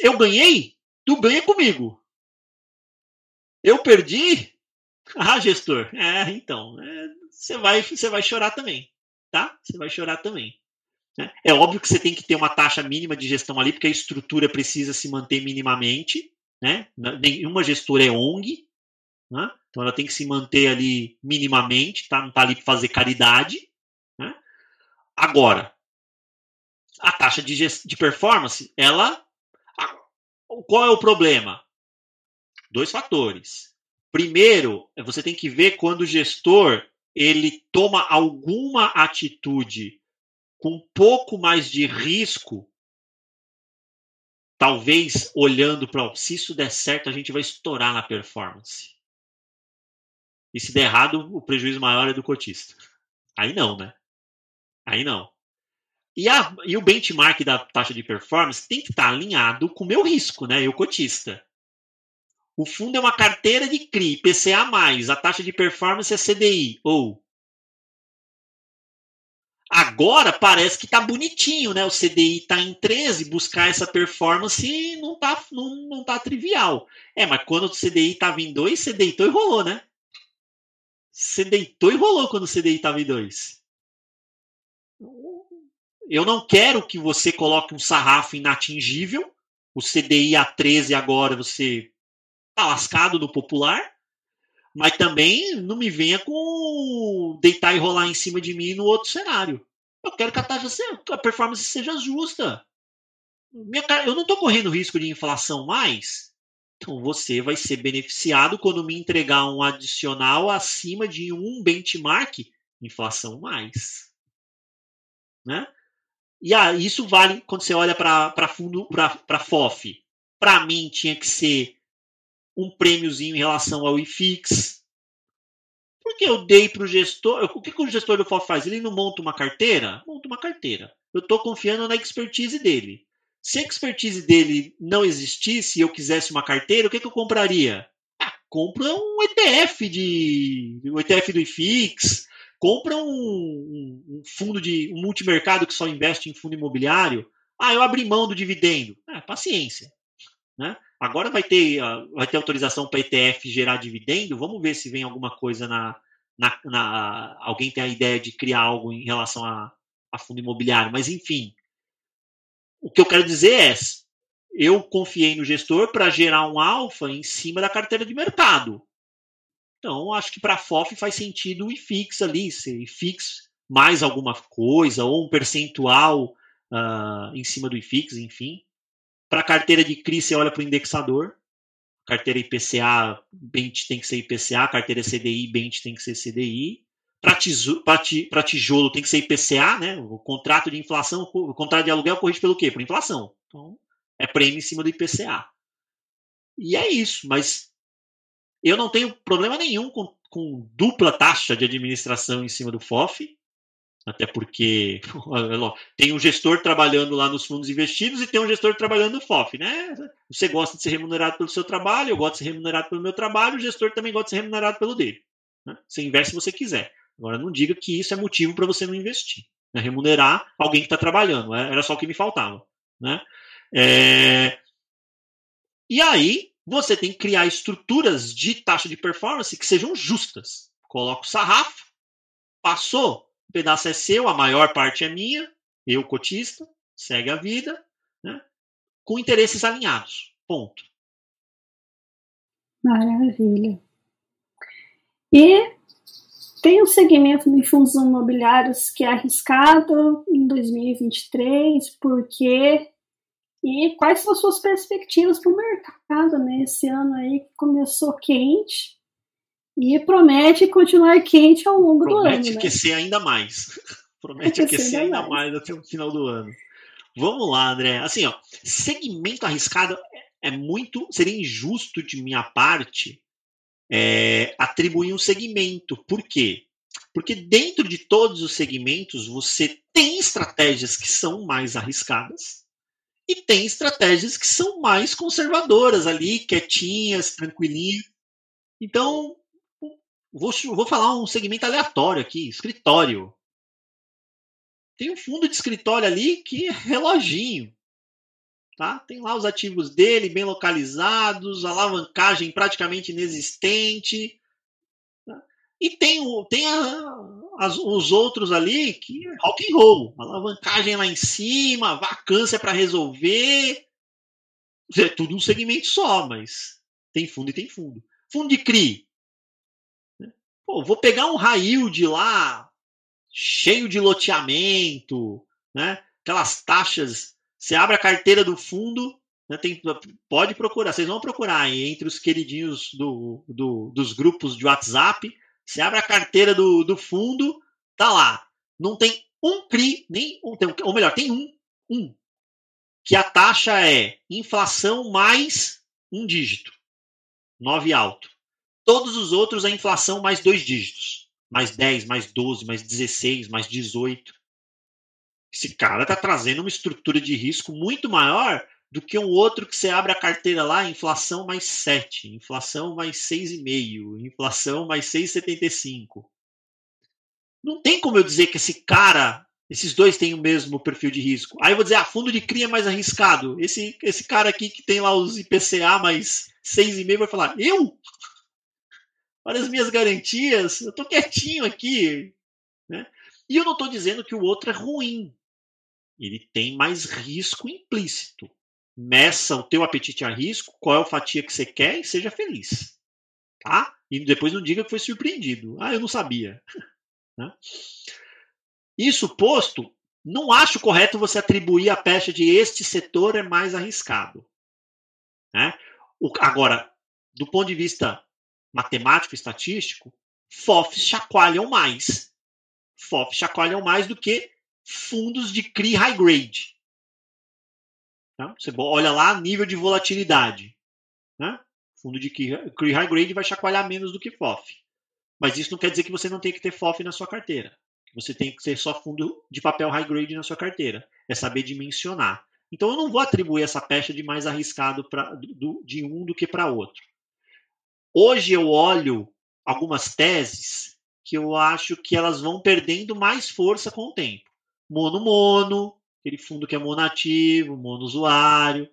Eu ganhei, tu ganha comigo. Eu perdi, ah, gestor, é, então, é, você vai, você vai chorar também, tá? Você vai chorar também. Né? É óbvio que você tem que ter uma taxa mínima de gestão ali, porque a estrutura precisa se manter minimamente, né? Nenhuma gestora é ONG, né? Então ela tem que se manter ali minimamente, tá? não está ali para fazer caridade. Né? Agora, a taxa de, de performance, ela. Qual é o problema? Dois fatores. Primeiro, você tem que ver quando o gestor ele toma alguma atitude com um pouco mais de risco, talvez olhando para se isso der certo, a gente vai estourar na performance. E se der errado, o prejuízo maior é do cotista. Aí não, né? Aí não. E, a, e o benchmark da taxa de performance tem que estar alinhado com o meu risco, né? Eu cotista. O fundo é uma carteira de CRI, PCA+, a taxa de performance é CDI, ou... Agora parece que tá bonitinho, né? O CDI tá em 13, buscar essa performance não tá, não, não tá trivial. É, mas quando o CDI tava em 2, você deitou e rolou, né? Você deitou e rolou quando o CDI estava em 2. Eu não quero que você coloque um sarrafo inatingível. O CDI a 13 agora você tá lascado no popular. Mas também não me venha com deitar e rolar em cima de mim no outro cenário. Eu quero que a taxa seja, a performance seja justa. Minha, eu não estou correndo risco de inflação mais. Então você vai ser beneficiado quando me entregar um adicional acima de um benchmark inflação mais. Né? E ah, isso vale quando você olha para fundo para FOF. Para mim tinha que ser um prêmiozinho em relação ao IFIX. Porque eu dei para o gestor. O que, que o gestor do FOF faz? Ele não monta uma carteira? Monta uma carteira. Eu estou confiando na expertise dele. Se a expertise dele não existisse e eu quisesse uma carteira, o que, que eu compraria? Ah, compra um ETF de. um ETF do IFIX, compra um, um, fundo de. um multimercado que só investe em fundo imobiliário. Ah, eu abri mão do dividendo. Ah, paciência. Né? Agora vai ter, vai ter autorização para ETF gerar dividendo. Vamos ver se vem alguma coisa na, na, na, alguém tem a ideia de criar algo em relação a, a fundo imobiliário. Mas enfim, o que eu quero dizer é, eu confiei no gestor para gerar um alfa em cima da carteira de mercado. Então, acho que para a FOF faz sentido o IFIX ali, ser IFIX mais alguma coisa, ou um percentual uh, em cima do IFIX, enfim. Para a carteira de CRI, você olha para o indexador. Carteira IPCA, BENT tem que ser IPCA. Carteira CDI, BENT tem que ser CDI. Para tijolo tem que ser IPCA, né? O contrato de inflação, o contrato de aluguel corrige pelo quê? Por inflação. Então, é prêmio em cima do IPCA. E é isso, mas eu não tenho problema nenhum com, com dupla taxa de administração em cima do FOF, até porque tem um gestor trabalhando lá nos fundos investidos e tem um gestor trabalhando no FOF, né? Você gosta de ser remunerado pelo seu trabalho, eu gosto de ser remunerado pelo meu trabalho, o gestor também gosta de ser remunerado pelo dele. Né? Você investe se você quiser. Agora, não diga que isso é motivo para você não investir. Né? Remunerar alguém que está trabalhando. É, era só o que me faltava. Né? É... E aí, você tem que criar estruturas de taxa de performance que sejam justas. Coloca o sarrafo, passou, o pedaço é seu, a maior parte é minha, eu cotista, segue a vida, né? com interesses alinhados. Ponto. Maravilha. E tem um segmento de fundos imobiliários que é arriscado em 2023, porque e quais são as suas perspectivas para o mercado né? Esse ano aí que começou quente e promete continuar quente ao longo promete do ano. Promete né? aquecer né? ainda mais. Promete aquecer, aquecer ainda mais. mais até o final do ano. Vamos lá, André. Assim, ó, segmento arriscado é muito. Seria injusto de minha parte é, atribuir um segmento. Por quê? Porque dentro de todos os segmentos você tem estratégias que são mais arriscadas e tem estratégias que são mais conservadoras ali, quietinhas, tranquilinhas. Então, vou, vou falar um segmento aleatório aqui, escritório. Tem um fundo de escritório ali que é reloginho. Tá? Tem lá os ativos dele bem localizados, alavancagem praticamente inexistente. Tá? E tem, tem a, as, os outros ali que é rock and roll, alavancagem lá em cima, vacância para resolver. É tudo um segmento só, mas tem fundo e tem fundo. Fundo de CRI. Pô, vou pegar um raio de lá, cheio de loteamento, né? aquelas taxas você abre a carteira do fundo, né, tem, pode procurar, vocês vão procurar aí, entre os queridinhos do, do, dos grupos de WhatsApp. Você abre a carteira do, do fundo, tá lá. Não tem um CRI, nem um, tem, ou melhor, tem um, um. Que a taxa é inflação mais um dígito. 9 alto. Todos os outros a inflação mais dois dígitos. Mais 10, mais 12, mais 16, mais 18. Esse cara está trazendo uma estrutura de risco muito maior do que um outro que você abre a carteira lá, inflação mais 7, inflação mais 6,5, inflação mais 6,75. Não tem como eu dizer que esse cara, esses dois têm o mesmo perfil de risco. Aí eu vou dizer, ah, fundo de CRI é mais arriscado. Esse, esse cara aqui que tem lá os IPCA mais 6,5 vai falar, eu? Olha as minhas garantias, eu tô quietinho aqui. Né? E eu não estou dizendo que o outro é ruim ele tem mais risco implícito. Meça o teu apetite a risco, qual é a fatia que você quer e seja feliz. Tá? E depois não diga que foi surpreendido. Ah, eu não sabia. Né? Isso posto, não acho correto você atribuir a pecha de este setor é mais arriscado. Né? O, agora, do ponto de vista matemático, estatístico, FOFs chacoalham mais. FOFs chacoalham mais do que fundos de CRI high grade. Tá? Você olha lá nível de volatilidade. Né? Fundo de CRI high grade vai chacoalhar menos do que FOF. Mas isso não quer dizer que você não tem que ter FOF na sua carteira. Você tem que ter só fundo de papel high grade na sua carteira. É saber dimensionar. Então eu não vou atribuir essa pecha de mais arriscado pra, do, de um do que para outro. Hoje eu olho algumas teses que eu acho que elas vão perdendo mais força com o tempo. Mono-mono, aquele fundo que é monativo, mono-usuário,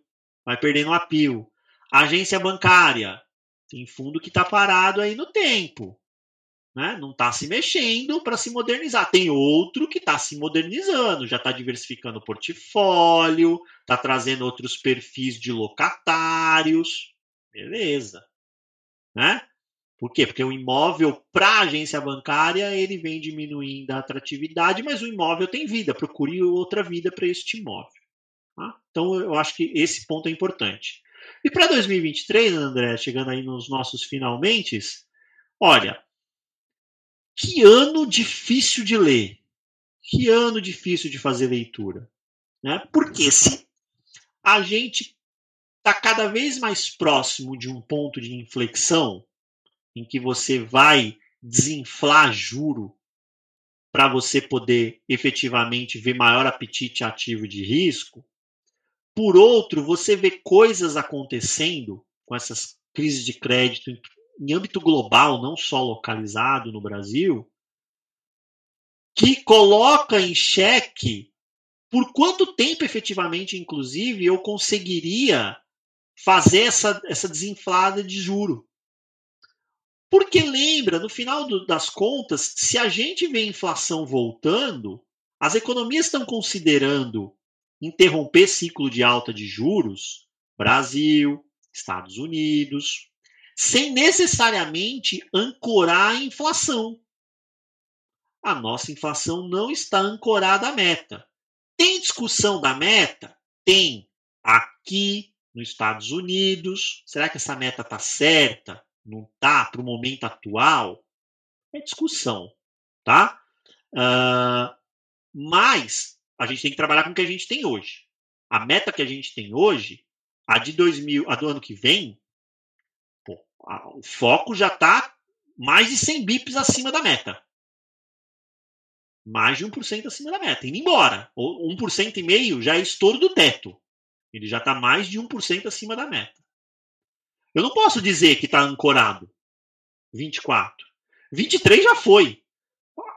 vai perdendo apio. Agência bancária, tem fundo que está parado aí no tempo. Né? Não está se mexendo para se modernizar. Tem outro que está se modernizando, já está diversificando o portfólio, está trazendo outros perfis de locatários. Beleza. Né? Por quê? Porque o imóvel para a agência bancária ele vem diminuindo a atratividade, mas o imóvel tem vida. Procure outra vida para este imóvel. Tá? Então eu acho que esse ponto é importante. E para 2023, André, chegando aí nos nossos finalmente, olha, que ano difícil de ler. Que ano difícil de fazer leitura. Né? Porque se a gente está cada vez mais próximo de um ponto de inflexão, em que você vai desinflar juro para você poder efetivamente ver maior apetite ativo de risco. Por outro, você vê coisas acontecendo com essas crises de crédito em âmbito global, não só localizado no Brasil, que coloca em xeque por quanto tempo efetivamente, inclusive, eu conseguiria fazer essa, essa desinflada de juro. Porque lembra, no final do, das contas, se a gente vê a inflação voltando, as economias estão considerando interromper ciclo de alta de juros, Brasil, Estados Unidos, sem necessariamente ancorar a inflação. A nossa inflação não está ancorada à meta. Tem discussão da meta? Tem. Aqui nos Estados Unidos. Será que essa meta está certa? não está para o momento atual, é discussão, tá? Uh, mas a gente tem que trabalhar com o que a gente tem hoje. A meta que a gente tem hoje, a de 2000, a do ano que vem, pô, a, o foco já está mais de 100 bips acima da meta. Mais de 1% acima da meta, indo embora. Ou 1% e meio já é estouro do teto. Ele já está mais de 1% acima da meta. Eu não posso dizer que está ancorado. 24. 23 já foi.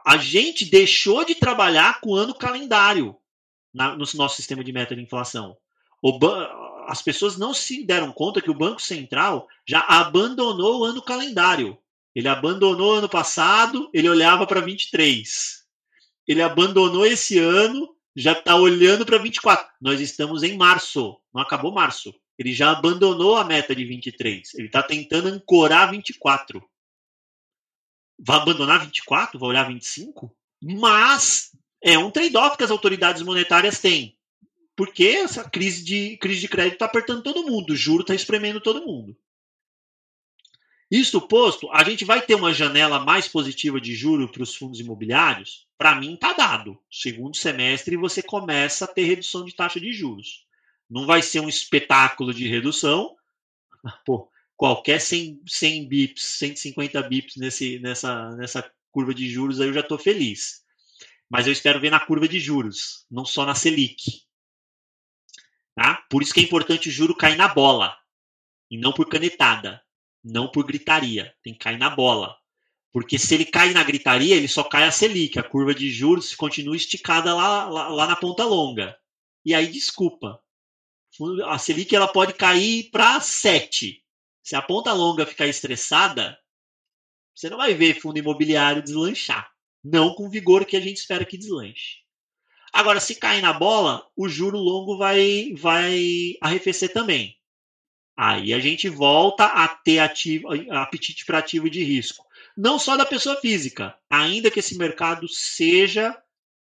A gente deixou de trabalhar com o ano calendário na, no nosso sistema de meta de inflação. as pessoas não se deram conta que o Banco Central já abandonou o ano calendário. Ele abandonou ano passado, ele olhava para 23. Ele abandonou esse ano, já está olhando para 24. Nós estamos em março, não acabou março. Ele já abandonou a meta de 23. Ele está tentando ancorar 24. Vai abandonar 24? Vai olhar 25? Mas é um trade-off que as autoridades monetárias têm. Porque essa crise de, crise de crédito está apertando todo mundo, o juro está espremendo todo mundo. Isto posto, a gente vai ter uma janela mais positiva de juro para os fundos imobiliários? Para mim, está dado. Segundo semestre, você começa a ter redução de taxa de juros. Não vai ser um espetáculo de redução. Pô, qualquer 100, 100 bips, 150 bips nesse, nessa, nessa curva de juros aí eu já estou feliz. Mas eu espero ver na curva de juros, não só na Selic. Tá? Por isso que é importante o juro cair na bola. E não por canetada. Não por gritaria. Tem que cair na bola. Porque se ele cai na gritaria, ele só cai a Selic. A curva de juros continua esticada lá, lá, lá na ponta longa. E aí, desculpa a Selic ela pode cair para 7. Se a ponta longa ficar estressada, você não vai ver fundo imobiliário deslanchar. Não com o vigor que a gente espera que deslanche. Agora, se cair na bola, o juro longo vai, vai arrefecer também. Aí a gente volta a ter ativo, apetite para ativo de risco. Não só da pessoa física, ainda que esse mercado seja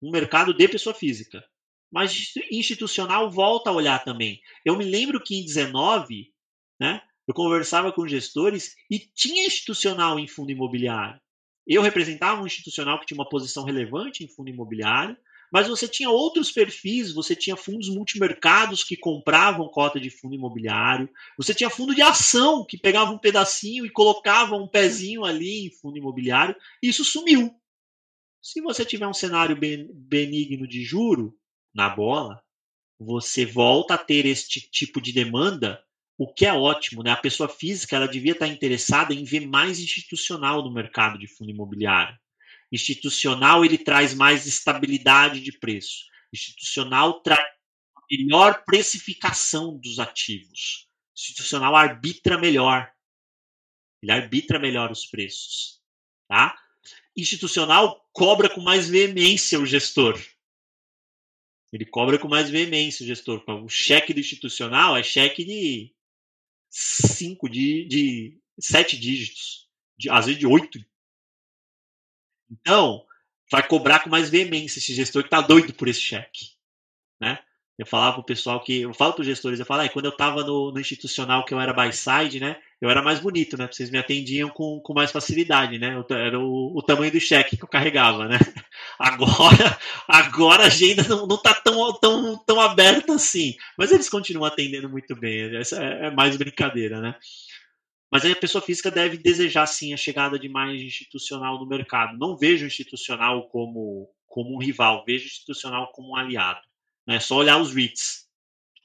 um mercado de pessoa física mas institucional volta a olhar também. Eu me lembro que em 19, né, eu conversava com gestores e tinha institucional em fundo imobiliário. Eu representava um institucional que tinha uma posição relevante em fundo imobiliário, mas você tinha outros perfis, você tinha fundos multimercados que compravam cota de fundo imobiliário, você tinha fundo de ação que pegava um pedacinho e colocava um pezinho ali em fundo imobiliário, e isso sumiu. Se você tiver um cenário benigno de juro na bola, você volta a ter este tipo de demanda, o que é ótimo, né? A pessoa física ela devia estar interessada em ver mais institucional no mercado de fundo imobiliário. Institucional ele traz mais estabilidade de preço. Institucional traz melhor precificação dos ativos. Institucional arbitra melhor. Ele arbitra melhor os preços. Tá? Institucional cobra com mais veemência o gestor. Ele cobra com mais veemência o gestor. O cheque do institucional é cheque de cinco, de, de sete dígitos, de, às vezes de oito então, vai cobrar com mais veemência esse gestor que está doido por esse cheque. Né? Eu falava pro pessoal que. Eu falo para os gestores, eu falo, ah, quando eu estava no, no, institucional que eu era by side, né? Eu era mais bonito, né? Vocês me atendiam com, com mais facilidade, né? Era o, o tamanho do cheque que eu carregava, né? Agora, agora a agenda não, não tá tão, tão, tão aberta assim. Mas eles continuam atendendo muito bem. Essa é, é mais brincadeira, né? Mas aí a pessoa física deve desejar sim a chegada de mais institucional no mercado. Não vejo o institucional como, como um rival, vejo o institucional como um aliado. Não é só olhar os REITs.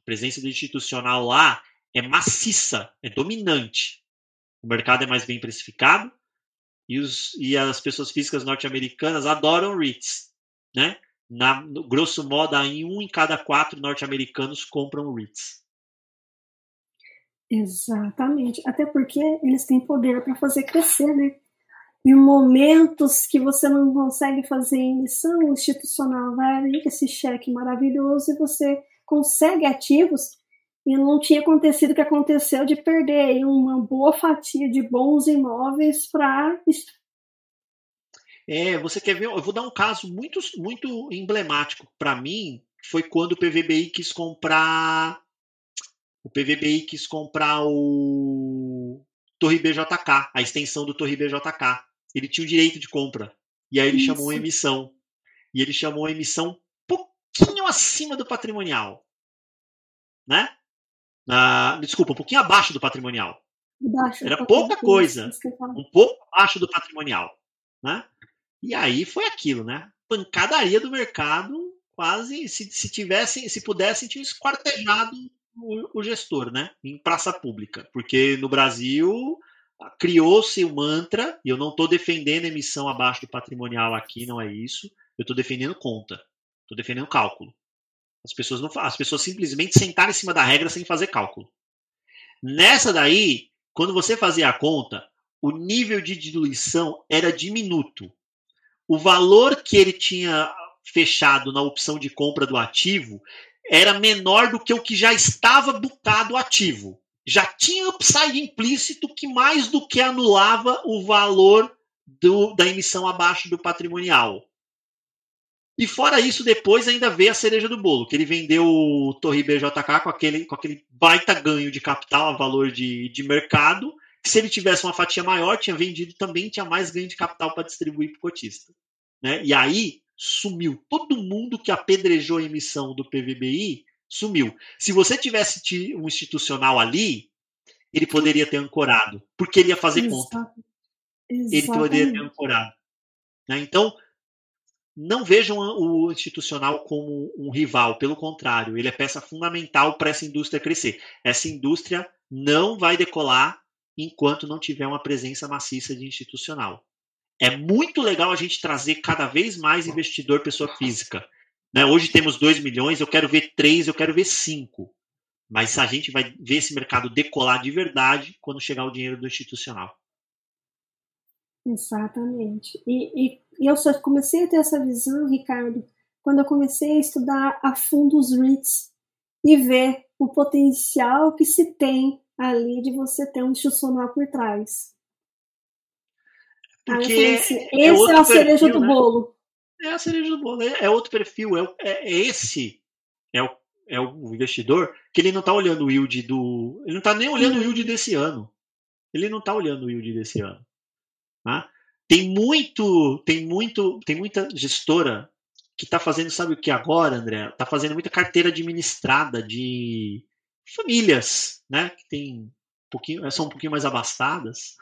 A presença do institucional lá é maciça, é dominante. O mercado é mais bem precificado e, os, e as pessoas físicas norte-americanas adoram REITs. Né? Na, grosso modo, em um em cada quatro norte-americanos compram REITs. Exatamente. Até porque eles têm poder para fazer crescer, né? Em momentos que você não consegue fazer emissão institucional, vai ali esse cheque maravilhoso e você consegue ativos e não tinha acontecido o que aconteceu de perder uma boa fatia de bons imóveis para é, você quer ver? Eu vou dar um caso muito, muito emblemático para mim. Foi quando o PVBI quis comprar o PVBI quis comprar o Torre BJK, a extensão do Torre BJK. Ele tinha o direito de compra. E aí ele Isso. chamou a emissão. E ele chamou a emissão um pouquinho acima do patrimonial. Né? Ah, desculpa, um pouquinho abaixo do patrimonial. Baixo Era pouca coisa. Um pouco abaixo do patrimonial. Né? E aí foi aquilo, né? Pancadaria do mercado, quase se, se tivessem, se pudessem, tinham esquartejado o, o gestor, né? Em praça pública. Porque no Brasil criou-se o mantra, e eu não estou defendendo emissão abaixo do patrimonial aqui, não é isso. Eu estou defendendo conta. Estou defendendo cálculo. As pessoas não as pessoas simplesmente sentaram em cima da regra sem fazer cálculo. Nessa daí, quando você fazia a conta, o nível de diluição era diminuto. O valor que ele tinha fechado na opção de compra do ativo era menor do que o que já estava botado ativo. Já tinha upside implícito que mais do que anulava o valor do, da emissão abaixo do patrimonial. E fora isso, depois ainda veio a cereja do bolo, que ele vendeu o Torre BJK com aquele, com aquele baita ganho de capital a valor de, de mercado, se ele tivesse uma fatia maior, tinha vendido também, tinha mais ganho de capital para distribuir para o cotista. Né? E aí, sumiu. Todo mundo que apedrejou a emissão do PVBI sumiu. Se você tivesse um institucional ali, ele poderia ter ancorado, porque ele ia fazer Exato. conta. Exatamente. Ele poderia ter ancorado. Né? Então, não vejam o institucional como um rival, pelo contrário, ele é peça fundamental para essa indústria crescer. Essa indústria não vai decolar enquanto não tiver uma presença maciça de institucional é muito legal a gente trazer cada vez mais investidor pessoa física. Né? Hoje temos 2 milhões, eu quero ver 3, eu quero ver 5. Mas a gente vai ver esse mercado decolar de verdade quando chegar o dinheiro do institucional. Exatamente. E, e, eu só comecei a ter essa visão, Ricardo, quando eu comecei a estudar a fundo os REITs e ver o potencial que se tem ali de você ter um institucional por trás. Porque assim, é esse é, é a cereja perfil, do né? bolo. É a cereja do bolo, é, é outro perfil, é, é, é, esse, é o, é o investidor que ele não está olhando o yield do. Ele não está nem olhando o yield desse ano. Ele não está olhando o yield desse ano. Tá? Tem muito, tem muito, tem muita gestora que está fazendo, sabe o que agora, André? Está fazendo muita carteira administrada de famílias, né? Que tem um pouquinho, são um pouquinho mais abastadas.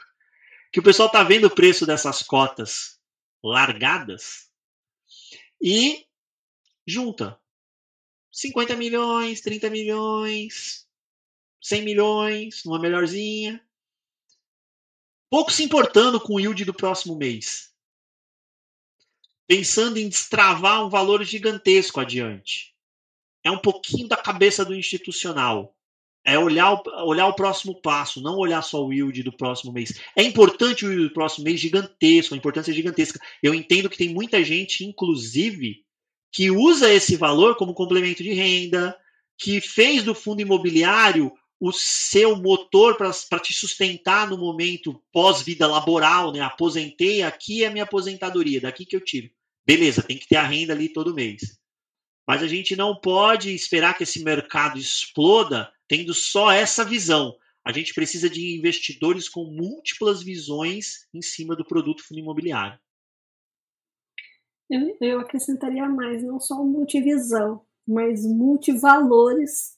Que o pessoal está vendo o preço dessas cotas largadas e junta 50 milhões, 30 milhões, 100 milhões, numa melhorzinha. Pouco se importando com o yield do próximo mês. Pensando em destravar um valor gigantesco adiante. É um pouquinho da cabeça do institucional. É olhar o, olhar o próximo passo, não olhar só o yield do próximo mês. É importante o yield do próximo mês gigantesco, a importância é gigantesca. Eu entendo que tem muita gente, inclusive, que usa esse valor como complemento de renda, que fez do fundo imobiliário o seu motor para te sustentar no momento pós-vida laboral, né? Aposentei, aqui é a minha aposentadoria, daqui que eu tiro. Beleza, tem que ter a renda ali todo mês. Mas a gente não pode esperar que esse mercado exploda tendo só essa visão. A gente precisa de investidores com múltiplas visões em cima do produto fundo imobiliário. Eu, eu acrescentaria mais, não só multivisão, mas multivalores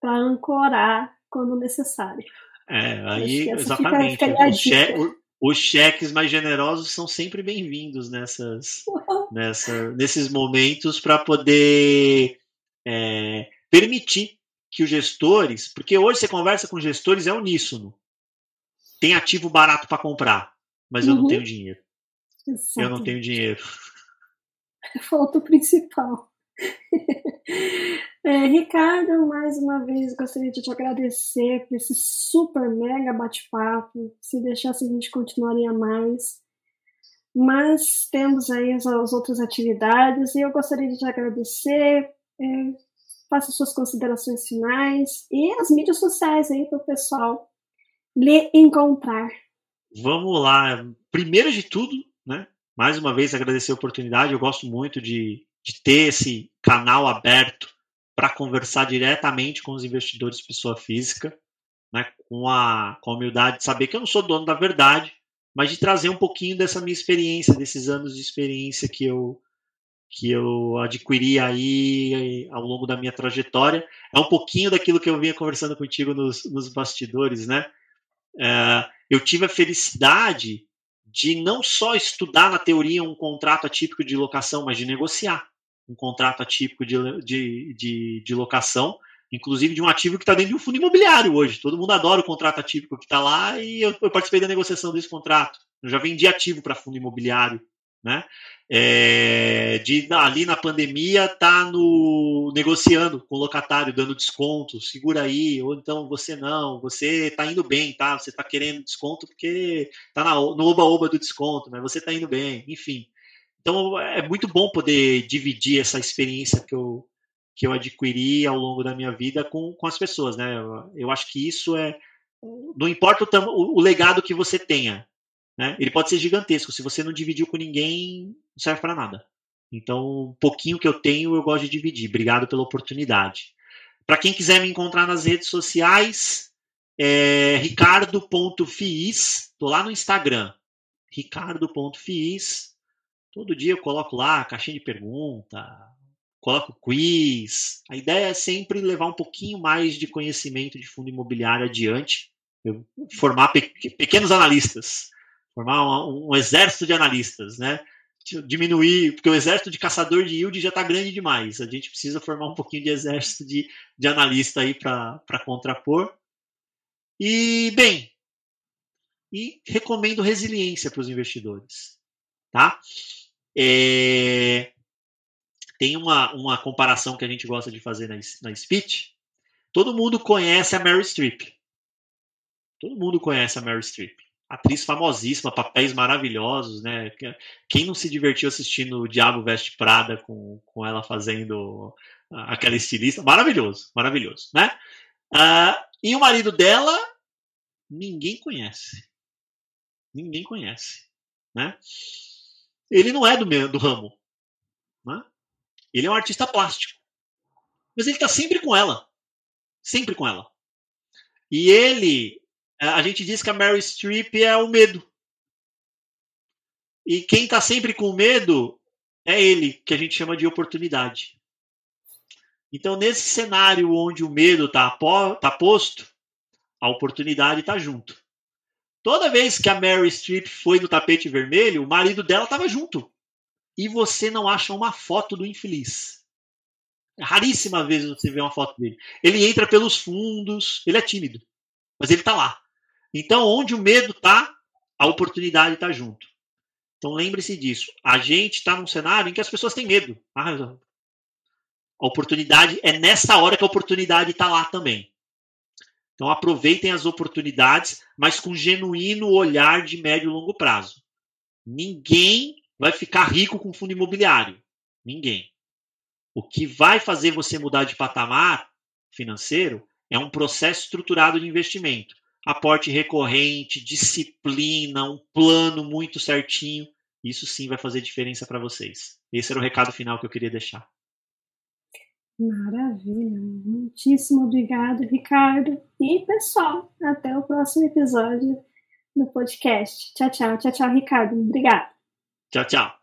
para ancorar quando necessário. É, aí exatamente. Fica, fica che os cheques mais generosos são sempre bem-vindos nessas, nessa, nesses momentos para poder é, permitir que os gestores, porque hoje você conversa com gestores é uníssono. Tem ativo barato para comprar, mas uhum. eu não uhum. tenho dinheiro. Exato. Eu não tenho dinheiro. Falta o principal. é, Ricardo, mais uma vez gostaria de te agradecer por esse super mega bate-papo. Se deixasse, a gente continuaria mais. Mas temos aí as, as outras atividades e eu gostaria de te agradecer. É, faça suas considerações finais e as mídias sociais aí para o pessoal lhe encontrar. Vamos lá. Primeiro de tudo, né? Mais uma vez agradecer a oportunidade. Eu gosto muito de de ter esse canal aberto para conversar diretamente com os investidores pessoa física, né, com, a, com a humildade de saber que eu não sou dono da verdade, mas de trazer um pouquinho dessa minha experiência, desses anos de experiência que eu que eu adquiri aí ao longo da minha trajetória. É um pouquinho daquilo que eu vinha conversando contigo nos, nos bastidores, né? É, eu tive a felicidade de não só estudar na teoria um contrato atípico de locação, mas de negociar um contrato atípico de, de, de, de locação, inclusive de um ativo que está dentro de um fundo imobiliário hoje. Todo mundo adora o contrato atípico que está lá e eu, eu, participei da negociação desse contrato. Eu já vendi ativo para fundo imobiliário. Né? É, de ali na pandemia tá no negociando com o locatário, dando desconto, segura aí, ou então você não, você tá indo bem, tá? Você tá querendo desconto porque tá na, no oba-oba do desconto, mas você tá indo bem, enfim. Então é muito bom poder dividir essa experiência que eu, que eu adquiri ao longo da minha vida com, com as pessoas, né? Eu acho que isso é. Não importa o, o, o legado que você tenha, né? Ele pode ser gigantesco. Se você não dividiu com ninguém, não serve para nada. Então, um pouquinho que eu tenho, eu gosto de dividir. Obrigado pela oportunidade. Para quem quiser me encontrar nas redes sociais, é ricardo.fiis. Estou lá no Instagram. ricardo.fiis. Todo dia eu coloco lá caixinha de pergunta, coloco quiz. A ideia é sempre levar um pouquinho mais de conhecimento de fundo imobiliário adiante, formar pe pequenos analistas, formar um, um, exército de analistas, né? Diminuir, porque o exército de caçador de yield já está grande demais. A gente precisa formar um pouquinho de exército de, de analista aí para contrapor. E, bem, e recomendo resiliência para os investidores. Tá? É... Tem uma, uma comparação que a gente gosta de fazer na, na speech. Todo mundo conhece a Mary Streep. Todo mundo conhece a Mary Streep. Atriz famosíssima, papéis maravilhosos, né? Quem não se divertiu assistindo o Diabo Veste Prada com, com ela fazendo aquela estilista? Maravilhoso, maravilhoso, né? Uh, e o marido dela, ninguém conhece. Ninguém conhece, né? Ele não é do, do ramo. Né? Ele é um artista plástico. mas ele está sempre com ela. Sempre com ela. E ele, a gente diz que a Mary Streep é o medo. E quem está sempre com medo é ele, que a gente chama de oportunidade. Então, nesse cenário onde o medo está tá posto, a oportunidade está junto. Toda vez que a Mary Streep foi no tapete vermelho, o marido dela estava junto. E você não acha uma foto do infeliz. Raríssima vez você vê uma foto dele. Ele entra pelos fundos, ele é tímido, mas ele está lá. Então, onde o medo está, a oportunidade está junto. Então, lembre-se disso. A gente está num cenário em que as pessoas têm medo. Ah, a oportunidade é nessa hora que a oportunidade está lá também. Então aproveitem as oportunidades, mas com genuíno olhar de médio e longo prazo. Ninguém vai ficar rico com fundo imobiliário. Ninguém. O que vai fazer você mudar de patamar financeiro é um processo estruturado de investimento. Aporte recorrente, disciplina, um plano muito certinho. Isso sim vai fazer diferença para vocês. Esse era o recado final que eu queria deixar. Maravilha, muitíssimo obrigado, Ricardo. E pessoal, até o próximo episódio do podcast. Tchau, tchau, tchau, tchau, Ricardo. Obrigado. Tchau, tchau.